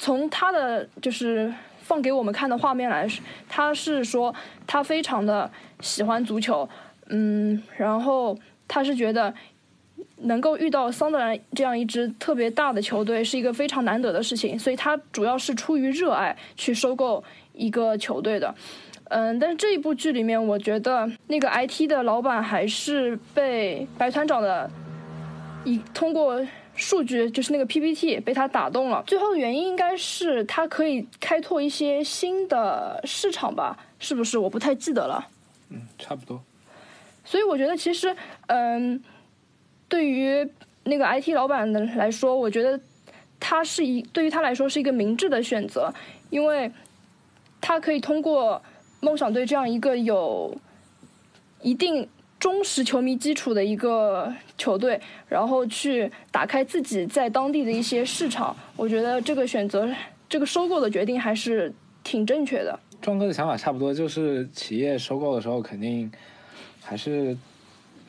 从他的就是。放给我们看的画面来，他是说他非常的喜欢足球，嗯，然后他是觉得能够遇到桑德兰这样一支特别大的球队是一个非常难得的事情，所以他主要是出于热爱去收购一个球队的。嗯，但是这一部剧里面，我觉得那个 IT 的老板还是被白团长的一通过数据，就是那个 PPT 被他打动了。最后的原因应该是他可以开拓一些新的市场吧？是不是？我不太记得了。嗯，差不多。所以我觉得其实，嗯，对于那个 IT 老板的来说，我觉得他是一对于他来说是一个明智的选择，因为他可以通过梦想队这样一个有一定忠实球迷基础的一个球队，然后去打开自己在当地的一些市场。我觉得这个选择，这个收购的决定还是挺正确的。壮哥的想法差不多，就是企业收购的时候肯定还是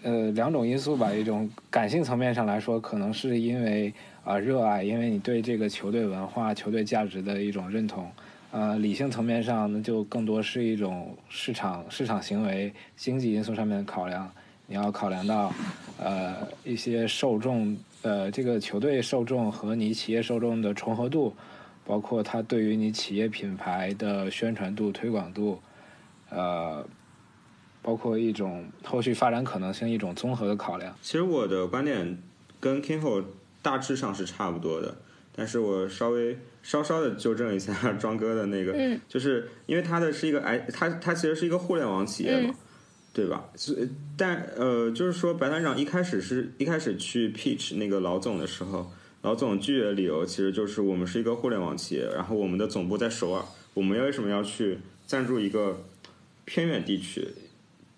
呃两种因素吧。一种感性层面上来说，可能是因为啊、热爱，因为你对这个球队文化、球队价值的一种认同。呃，理性层面上，那就更多是一种市场市场行为、经济因素上面的考量。你要考量到呃一些受众，呃这个球队受众和你企业受众的重合度。包括它对于你企业品牌的宣传度、推广度，呃，包括一种后续发展可能性，一种综合的考量。其实我的观点跟 Kingo 大致上是差不多的，但是我稍微稍稍的纠正一下 <laughs> 庄哥的那个，嗯就是因为他的是一个哎，他他其实是一个互联网企业嘛，嗯对吧？是但呃，就是说白团长一开始是一开始去 pitch 那个老总的时候。老总拒绝的理由其实就是我们是一个互联网企业，然后我们的总部在首尔，我们为什么要去赞助一个偏远地区？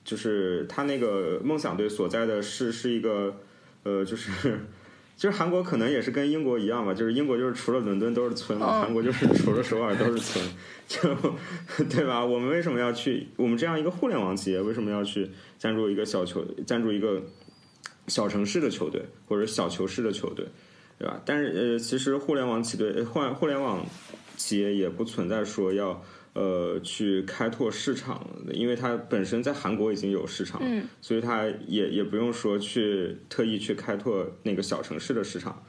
就是他那个梦想队所在的是是一个呃，就是就是韩国可能也是跟英国一样吧，就是英国就是除了伦敦都是村韩国就是除了首尔都是村，<laughs> 就 <laughs> 对吧？我们为什么要去？我们这样一个互联网企业为什么要去赞助一个小球，赞助一个小城市的球队或者小球市的球队？对吧？但是呃，其实互联网企队、互互联网企业也不存在说要呃去开拓市场，因为它本身在韩国已经有市场，嗯，所以它也也不用说去特意去开拓那个小城市的市场，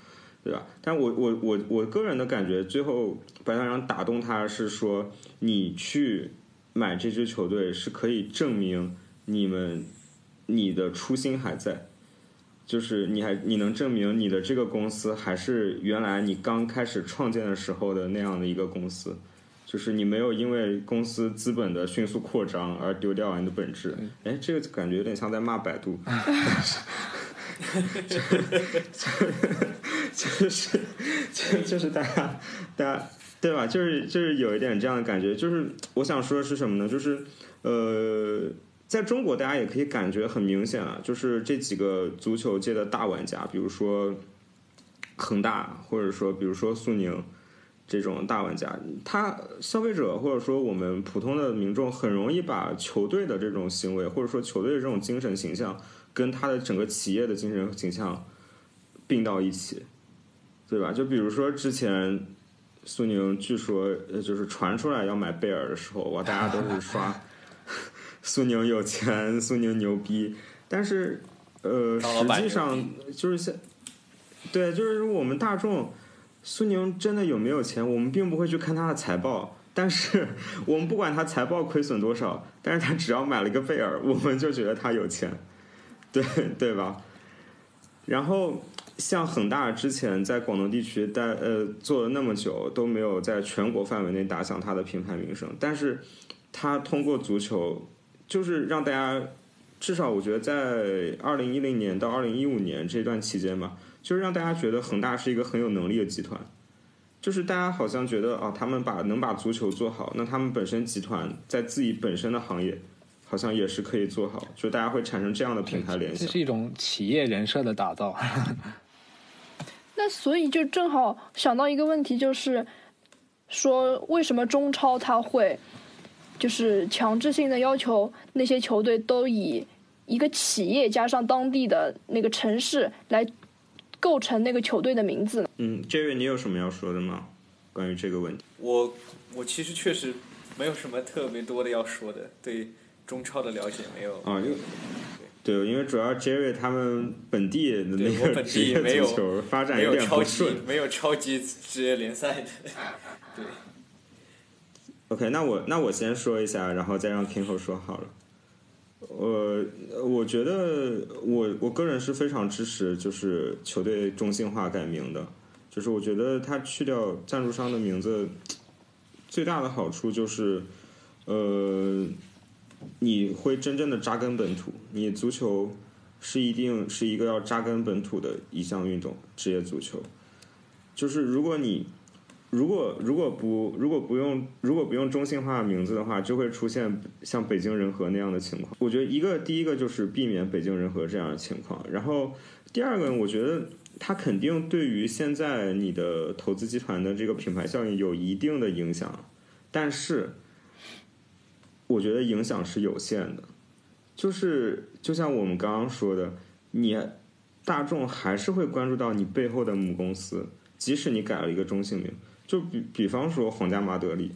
对吧？但我我我我个人的感觉，最后白团长打动他是说，你去买这支球队是可以证明你们你的初心还在。就是你还你能证明你的这个公司还是原来你刚开始创建的时候的那样的一个公司，就是你没有因为公司资本的迅速扩张而丢掉你的本质。哎，这个感觉有点像在骂百度，<laughs> 就是就就是大家大家对吧？就是就是有一点这样的感觉。就是我想说的是什么呢？就是呃。在中国，大家也可以感觉很明显啊，就是这几个足球界的大玩家，比如说恒大，或者说比如说苏宁这种大玩家，他消费者或者说我们普通的民众很容易把球队的这种行为，或者说球队的这种精神形象，跟他的整个企业的精神形象并到一起，对吧？就比如说之前苏宁据说呃就是传出来要买贝尔的时候，哇，大家都是刷。<laughs> 苏宁有钱，苏宁牛逼，但是，呃，实际上就是现，对，就是我们大众，苏宁真的有没有钱，我们并不会去看他的财报，但是 <laughs> 我们不管他财报亏损多少，但是他只要买了一个贝尔，我们就觉得他有钱，<laughs> 对对吧？然后像恒大之前在广东地区待呃做了那么久，都没有在全国范围内打响他的品牌名声，但是他通过足球。就是让大家，至少我觉得在二零一零年到二零一五年这段期间吧，就是让大家觉得恒大是一个很有能力的集团。就是大家好像觉得啊，他们把能把足球做好，那他们本身集团在自己本身的行业，好像也是可以做好。就大家会产生这样的品牌联想。这是一种企业人设的打造。<laughs> 那所以就正好想到一个问题，就是说为什么中超它会？就是强制性的要求那些球队都以一个企业加上当地的那个城市来构成那个球队的名字。嗯，Jerry，你有什么要说的吗？关于这个问题？我我其实确实没有什么特别多的要说的，对中超的了解没有。啊，就对，因为主要 Jerry 他们本地的那个职业没有足球发展没有点超级不顺。没有超级职业联赛的，对，OK，那我那我先说一下，然后再让 Kingo 说好了。呃我觉得我我个人是非常支持，就是球队中性化改名的。就是我觉得他去掉赞助商的名字，最大的好处就是，呃，你会真正的扎根本土。你足球是一定是一个要扎根本土的一项运动，职业足球。就是如果你如果如果不如果不用如果不用中性化名字的话，就会出现像北京人和那样的情况。我觉得一个第一个就是避免北京人和这样的情况，然后第二个，我觉得它肯定对于现在你的投资集团的这个品牌效应有一定的影响，但是我觉得影响是有限的。就是就像我们刚刚说的，你大众还是会关注到你背后的母公司，即使你改了一个中性名。就比比方说皇家马德里，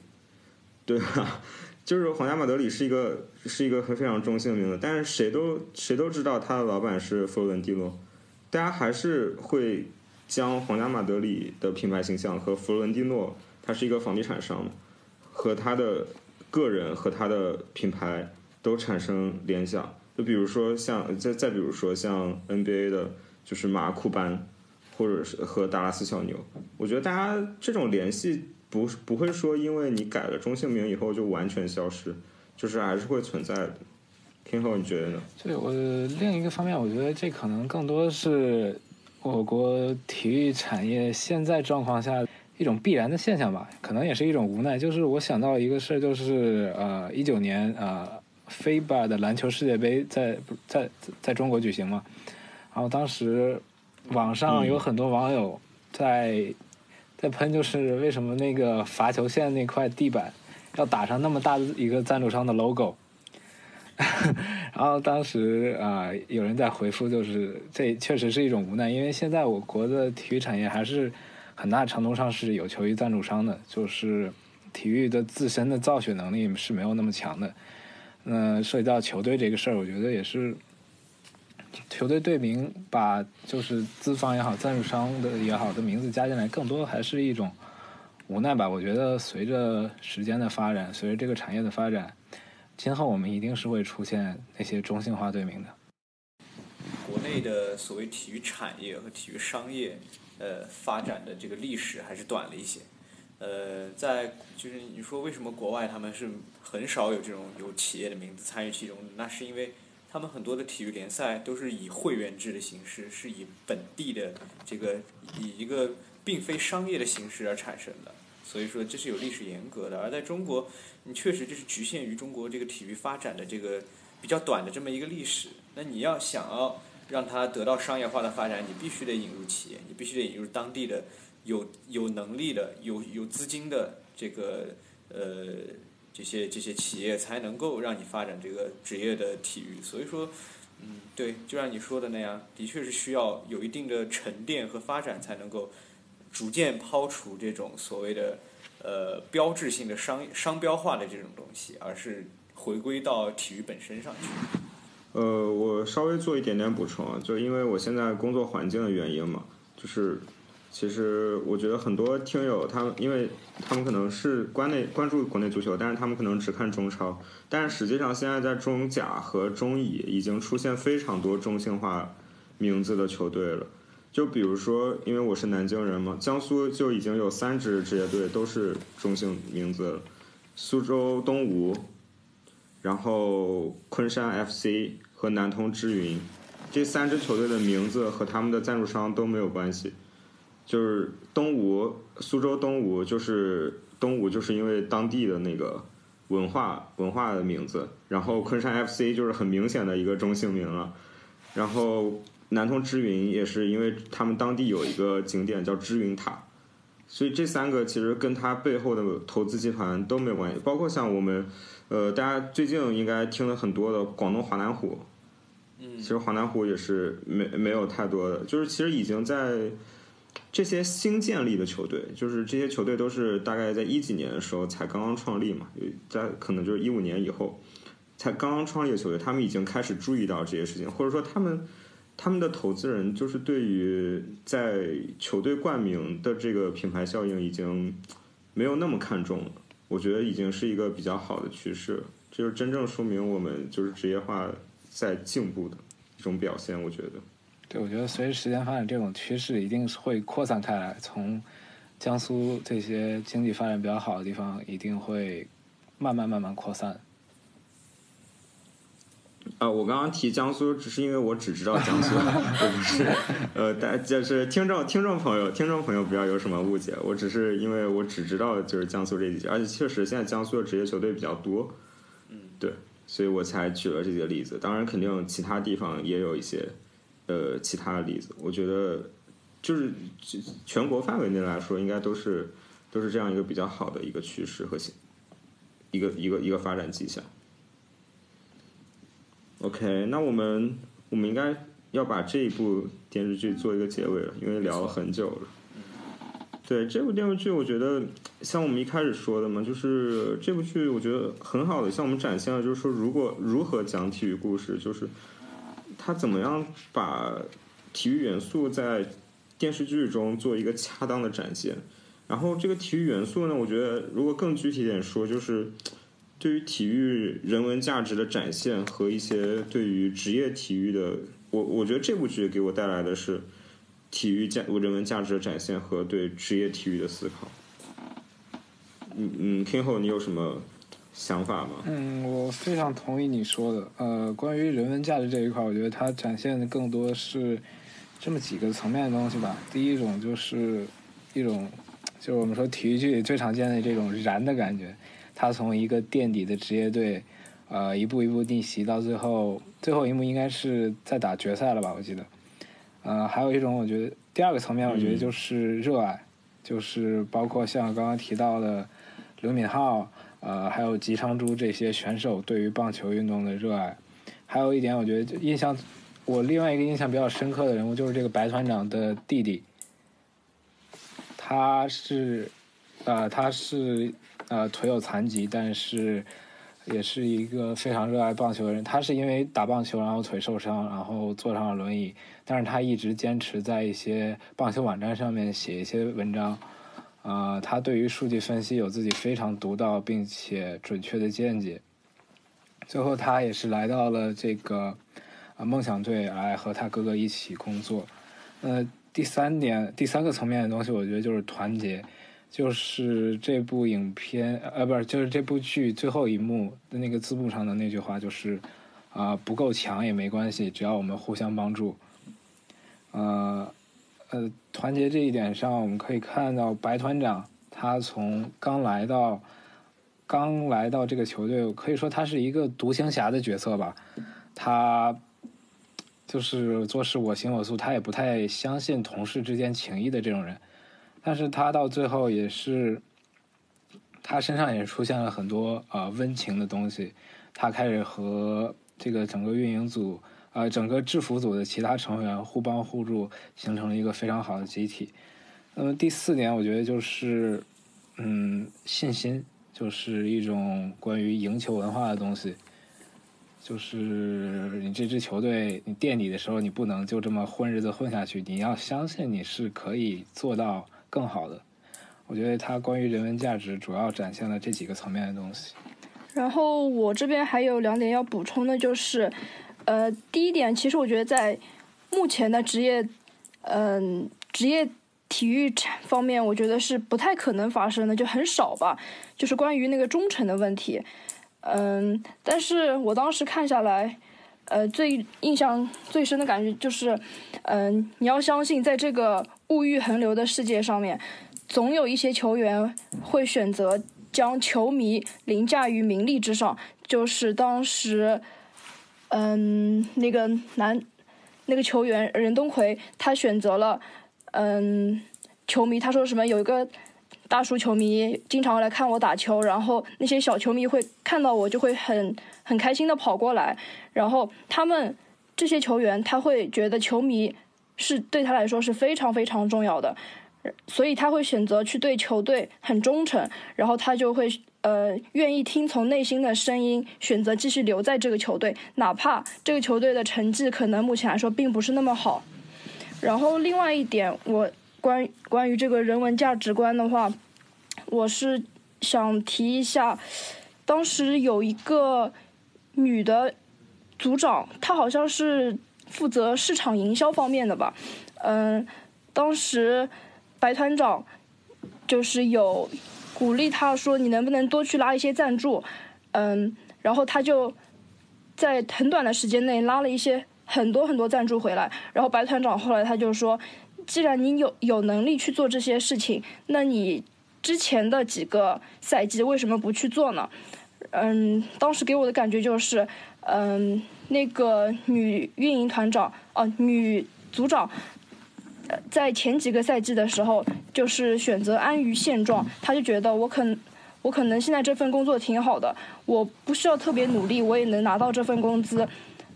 对吧？<laughs> 就是皇家马德里是一个是一个非常中性的名字，但是谁都谁都知道他的老板是佛罗伦蒂诺，大家还是会将皇家马德里的品牌形象和佛罗伦蒂诺，他是一个房地产商，和他的个人和他的品牌都产生联想。就比如说像再再比如说像 NBA 的，就是马库班。或者是和达拉斯小牛，我觉得大家这种联系不不会说因为你改了中性名以后就完全消失，就是还是会存在的。天后，你觉得呢？对我另一个方面，我觉得这可能更多是我国体育产业现在状况下一种必然的现象吧，可能也是一种无奈。就是我想到一个事儿，就是呃，一九年呃，FIBA 的篮球世界杯在在在中国举行嘛，然后当时网上有很多网友在在喷，就是为什么那个罚球线那块地板要打上那么大的一个赞助商的 logo。<laughs> 然后当时啊、呃，有人在回复，就是这确实是一种无奈，因为现在我国的体育产业还是很大程度上是有求于赞助商的，就是体育的自身的造血能力是没有那么强的。那、呃、涉及到球队这个事儿，我觉得也是球队队名把就是资方也好、赞助商的也好的名字加进来，更多还是一种无奈吧。我觉得随着时间的发展，随着这个产业的发展。今后我们一定是会出现那些中性化队名的。国内的所谓体育产业和体育商业，呃，发展的这个历史还是短了一些。呃，在就是你说为什么国外他们是很少有这种有企业的名字参与其中？那是因为他们很多的体育联赛都是以会员制的形式，是以本地的这个以一个并非商业的形式而产生的。所以说这是有历史严格的，而在中国，你确实就是局限于中国这个体育发展的这个比较短的这么一个历史。那你要想要让它得到商业化的发展，你必须得引入企业，你必须得引入当地的有有能力的、有有资金的这个呃这些这些企业，才能够让你发展这个职业的体育。所以说，嗯，对，就像你说的那样，的确是需要有一定的沉淀和发展，才能够。逐渐抛除这种所谓的呃标志性的商商标化的这种东西，而是回归到体育本身上去。呃，我稍微做一点点补充啊，就因为我现在工作环境的原因嘛，就是其实我觉得很多听友他们，因为他们可能是关内关注国内足球，但是他们可能只看中超，但是实际上现在在中甲和中乙已经出现非常多中性化名字的球队了。就比如说，因为我是南京人嘛，江苏就已经有三支职业队都是中性名字了，苏州东吴，然后昆山 FC 和南通之云，这三支球队的名字和他们的赞助商都没有关系。就是东吴，苏州东吴就是东吴，就是因为当地的那个文化文化的名字，然后昆山 FC 就是很明显的一个中性名了，然后。南通之云也是因为他们当地有一个景点叫之云塔，所以这三个其实跟它背后的投资集团都没有关系。包括像我们，呃，大家最近应该听了很多的广东华南虎，嗯，其实华南虎也是没没有太多的，就是其实已经在这些新建立的球队，就是这些球队都是大概在一几年的时候才刚刚创立嘛，在可能就是一五年以后。才刚刚创立的球队，他们已经开始注意到这些事情，或者说他们他们的投资人就是对于在球队冠名的这个品牌效应已经没有那么看重了。我觉得已经是一个比较好的趋势，这就是真正说明我们就是职业化在进步的一种表现。我觉得，对，我觉得随着时间发展，这种趋势一定是会扩散开来，从江苏这些经济发展比较好的地方，一定会慢慢慢慢扩散。啊，我刚刚提江苏，只是因为我只知道江苏，我不是，呃，大就是听众听众朋友听众朋友不要有什么误解，我只是因为我只知道就是江苏这几家，而且确实现在江苏的职业球队比较多，嗯，对，所以我才举了这几个例子。当然，肯定其他地方也有一些呃其他的例子。我觉得就是全国范围内来说，应该都是都是这样一个比较好的一个趋势和一个一个一个发展迹象。OK，那我们我们应该要把这一部电视剧做一个结尾了，因为聊了很久了。对这部电视剧，我觉得像我们一开始说的嘛，就是这部剧我觉得很好的向我们展现了，就是说如果如何讲体育故事，就是他怎么样把体育元素在电视剧中做一个恰当的展现。然后这个体育元素呢，我觉得如果更具体点说，就是。对于体育人文价值的展现和一些对于职业体育的，我我觉得这部剧给我带来的是体育价人文价值的展现和对职业体育的思考。嗯嗯，King 后你有什么想法吗？嗯，我非常同意你说的。呃，关于人文价值这一块，我觉得它展现的更多是这么几个层面的东西吧。第一种就是一种，就是我们说体育剧里最常见的这种燃的感觉。他从一个垫底的职业队，呃，一步一步逆袭到最后，最后一幕应该是在打决赛了吧？我记得。呃，还有一种，我觉得第二个层面，我觉得就是热爱，就是包括像刚刚提到的刘敏浩，呃，还有吉昌洙这些选手对于棒球运动的热爱。还有一点，我觉得印象，我另外一个印象比较深刻的人物就是这个白团长的弟弟，他是，呃，他是。呃，腿有残疾，但是也是一个非常热爱棒球的人。他是因为打棒球，然后腿受伤，然后坐上了轮椅。但是他一直坚持在一些棒球网站上面写一些文章。啊，他对于数据分析有自己非常独到并且准确的见解。最后，他也是来到了这个啊梦想队来和他哥哥一起工作。呃，第三点，第三个层面的东西，我觉得就是团结。就是这部影片，呃，不是，就是这部剧最后一幕的那个字幕上的那句话，就是啊，不够强也没关系，只要我们互相帮助。呃，呃，团结这一点上，我们可以看到白团长他从刚来到刚来到这个球队，可以说他是一个独行侠的角色吧。他就是做事我行我素，他也不太相信同事之间情谊的这种人。但是他到最后也是，他身上也出现了很多呃温情的东西，他开始和这个整个运营组呃整个制服组的其他成员互帮互助，形成了一个非常好的集体。那么第四点，我觉得就是嗯信心，就是一种关于赢球文化的东西。就是你这支球队，你垫底的时候，你不能就这么混日子混下去，你要相信你是可以做到。更好的，我觉得它关于人文价值主要展现了这几个层面的东西。然后我这边还有两点要补充的，就是，呃，第一点，其实我觉得在目前的职业，嗯，职业体育方面，我觉得是不太可能发生的，就很少吧。就是关于那个忠诚的问题，嗯，但是我当时看下来，呃，最印象最深的感觉就是，嗯，你要相信在这个。物欲横流的世界上面，总有一些球员会选择将球迷凌驾于名利之上。就是当时，嗯，那个男，那个球员任东奎，他选择了，嗯，球迷。他说什么？有一个大叔球迷经常来看我打球，然后那些小球迷会看到我就会很很开心的跑过来，然后他们这些球员他会觉得球迷。是对他来说是非常非常重要的，所以他会选择去对球队很忠诚，然后他就会呃愿意听从内心的声音，选择继续留在这个球队，哪怕这个球队的成绩可能目前来说并不是那么好。然后另外一点，我关关于这个人文价值观的话，我是想提一下，当时有一个女的组长，她好像是负责市场营销方面的吧，嗯，当时白团长就是有鼓励他说，你能不能多去拉一些赞助，嗯，然后他就在很短的时间内拉了一些。很多很多赞助回来，然后白团长后来他就说，既然你有有能力去做这些事情，那你之前的几个赛季为什么不去做呢？嗯，当时给我的感觉就是，嗯，那个女运营团长哦，女组长，在前几个赛季的时候，就是选择安于现状，他就觉得我可能我可能现在这份工作挺好的，我不需要特别努力，我也能拿到这份工资。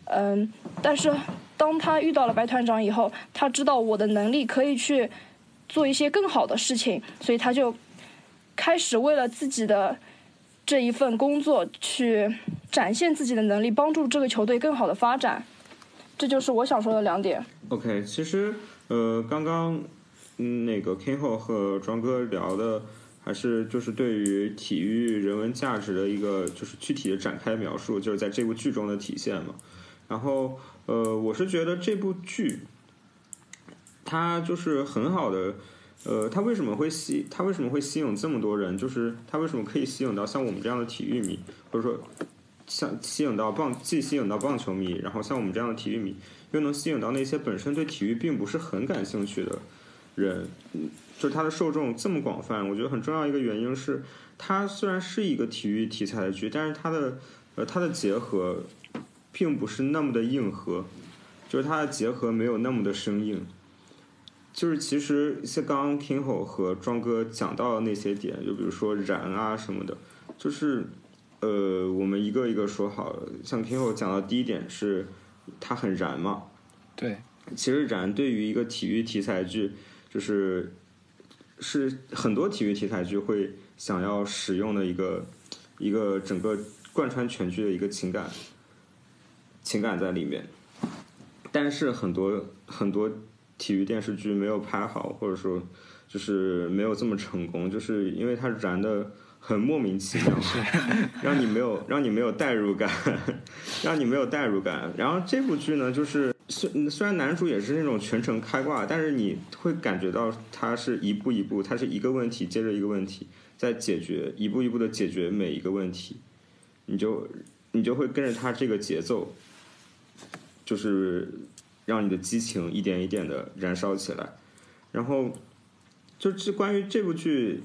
嗯，但是当他遇到了白团长以后，他知道我的能力可以去做一些更好的事情，所以他就开始为了自己的这一份工作去展现自己的能力，帮助这个球队更好的发展。这就是我想说的两点。OK，其实呃，刚刚嗯那个 King 后和庄哥聊的还是就是对于体育人文价值的一个就是具体的展开描述，就是在这部剧中的体现嘛。然后，呃，我是觉得这部剧，它就是很好的，呃，它为什么会吸，它为什么会吸引这么多人？就是它为什么可以吸引到像我们这样的体育迷，或者说像吸引到棒，既吸引到棒球迷，然后像我们这样的体育迷，又能吸引到那些本身对体育并不是很感兴趣的人，就是它的受众这么广泛。我觉得很重要一个原因是，它虽然是一个体育题材的剧，但是它的，呃，它的结合。并不是那么的硬核，就是它的结合没有那么的生硬。就是其实像刚刚 King 和庄哥讲到的那些点，就比如说燃啊什么的，就是呃，我们一个一个说好了。像 King 讲到第一点是它很燃嘛，对，其实燃对于一个体育题材剧，就是是很多体育题材剧会想要使用的一个一个整个贯穿全剧的一个情感。情感在里面，但是很多很多体育电视剧没有拍好，或者说就是没有这么成功，就是因为它燃的很莫名其妙，让你没有让你没有代入感，<laughs> 让你没有代入感。然后这部剧呢，就是虽虽然男主也是那种全程开挂，但是你会感觉到他是一步一步，他是一个问题接着一个问题在解决，一步一步的解决每一个问题，你就你就会跟着他这个节奏。就是让你的激情一点一点的燃烧起来，然后就这关于这部剧，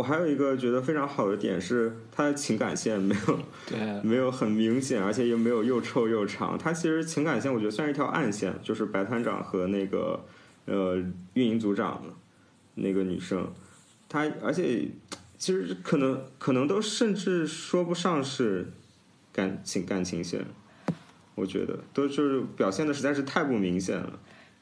我还有一个觉得非常好的点是，它的情感线没有 <laughs> 对没有很明显，而且又没有又臭又长。它其实情感线我觉得算是一条暗线，就是白团长和那个呃运营组长那个女生，她而且其实可能可能都甚至说不上是感情感情线。我觉得都就是表现的实在是太不明显了。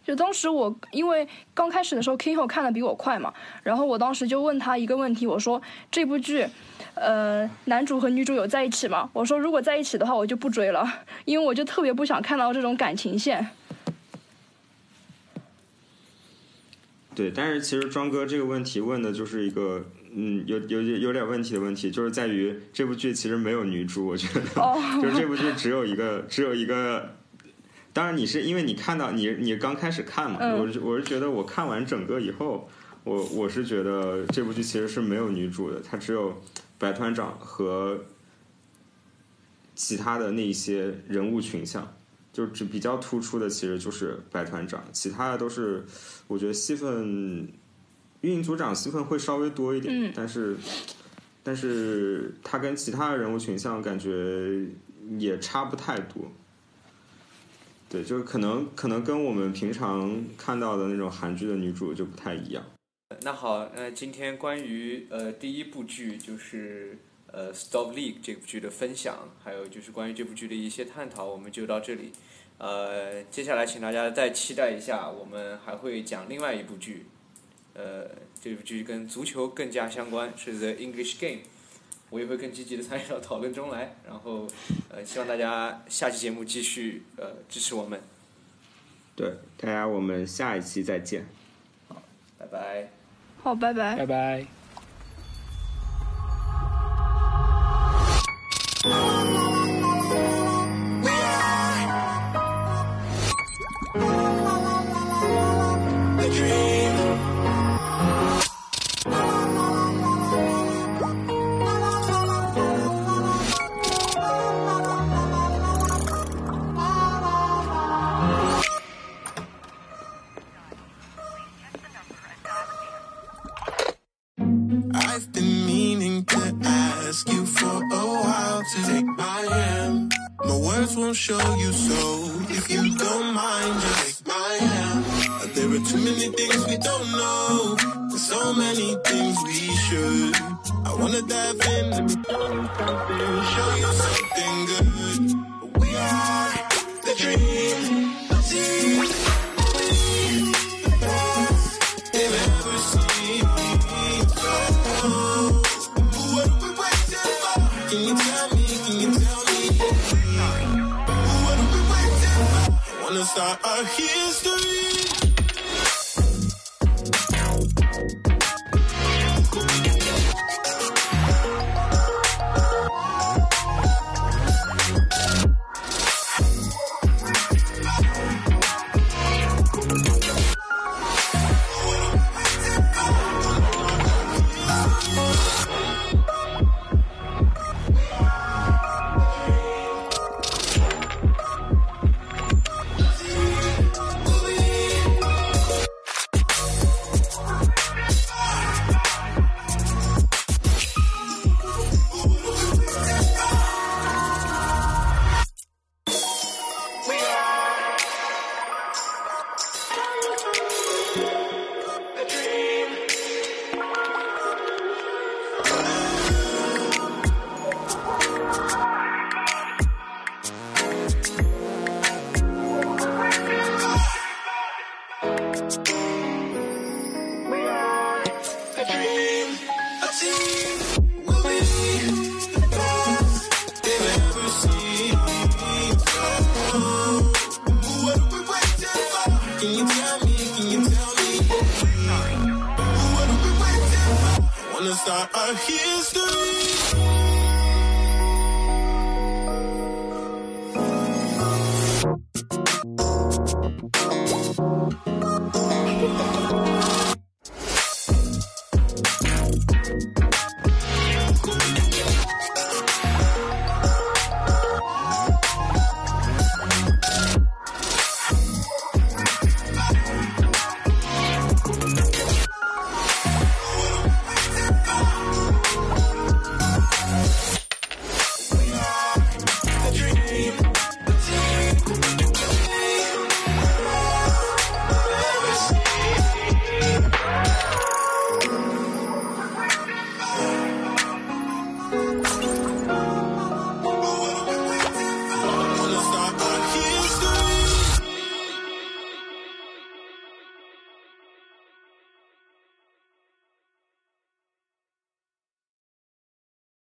就当时我因为刚开始的时候，King 看的比我快嘛，然后我当时就问他一个问题，我说这部剧，呃，男主和女主有在一起吗？我说如果在一起的话，我就不追了，因为我就特别不想看到这种感情线。对，但是其实庄哥这个问题问的就是一个。嗯，有有有点问题的问题，就是在于这部剧其实没有女主，我觉得，<laughs> 就是这部剧只有一个，只有一个。当然，你是因为你看到你你刚开始看嘛，我是我是觉得我看完整个以后，我我是觉得这部剧其实是没有女主的，它只有白团长和其他的那些人物群像，就是只比较突出的其实就是白团长，其他的都是我觉得戏份。运营组长戏份会稍微多一点，但是，但是他跟其他的人物群像感觉也差不太多。对，就是可能可能跟我们平常看到的那种韩剧的女主就不太一样。那好，那今天关于呃第一部剧就是呃《Stop League》这部剧的分享，还有就是关于这部剧的一些探讨，我们就到这里。呃，接下来请大家再期待一下，我们还会讲另外一部剧。呃，这部剧跟足球更加相关，是 The English Game。我也会更积极的参与到讨论中来。然后，呃，希望大家下期节目继续呃支持我们，对，大家我们下一期再见。好拜拜。好，拜拜。拜拜。To take my hand. My words won't show you so. If you don't mind, just take my hand. There are too many things we don't know. There's so many things we should. I wanna dive in, let me show you something Our history.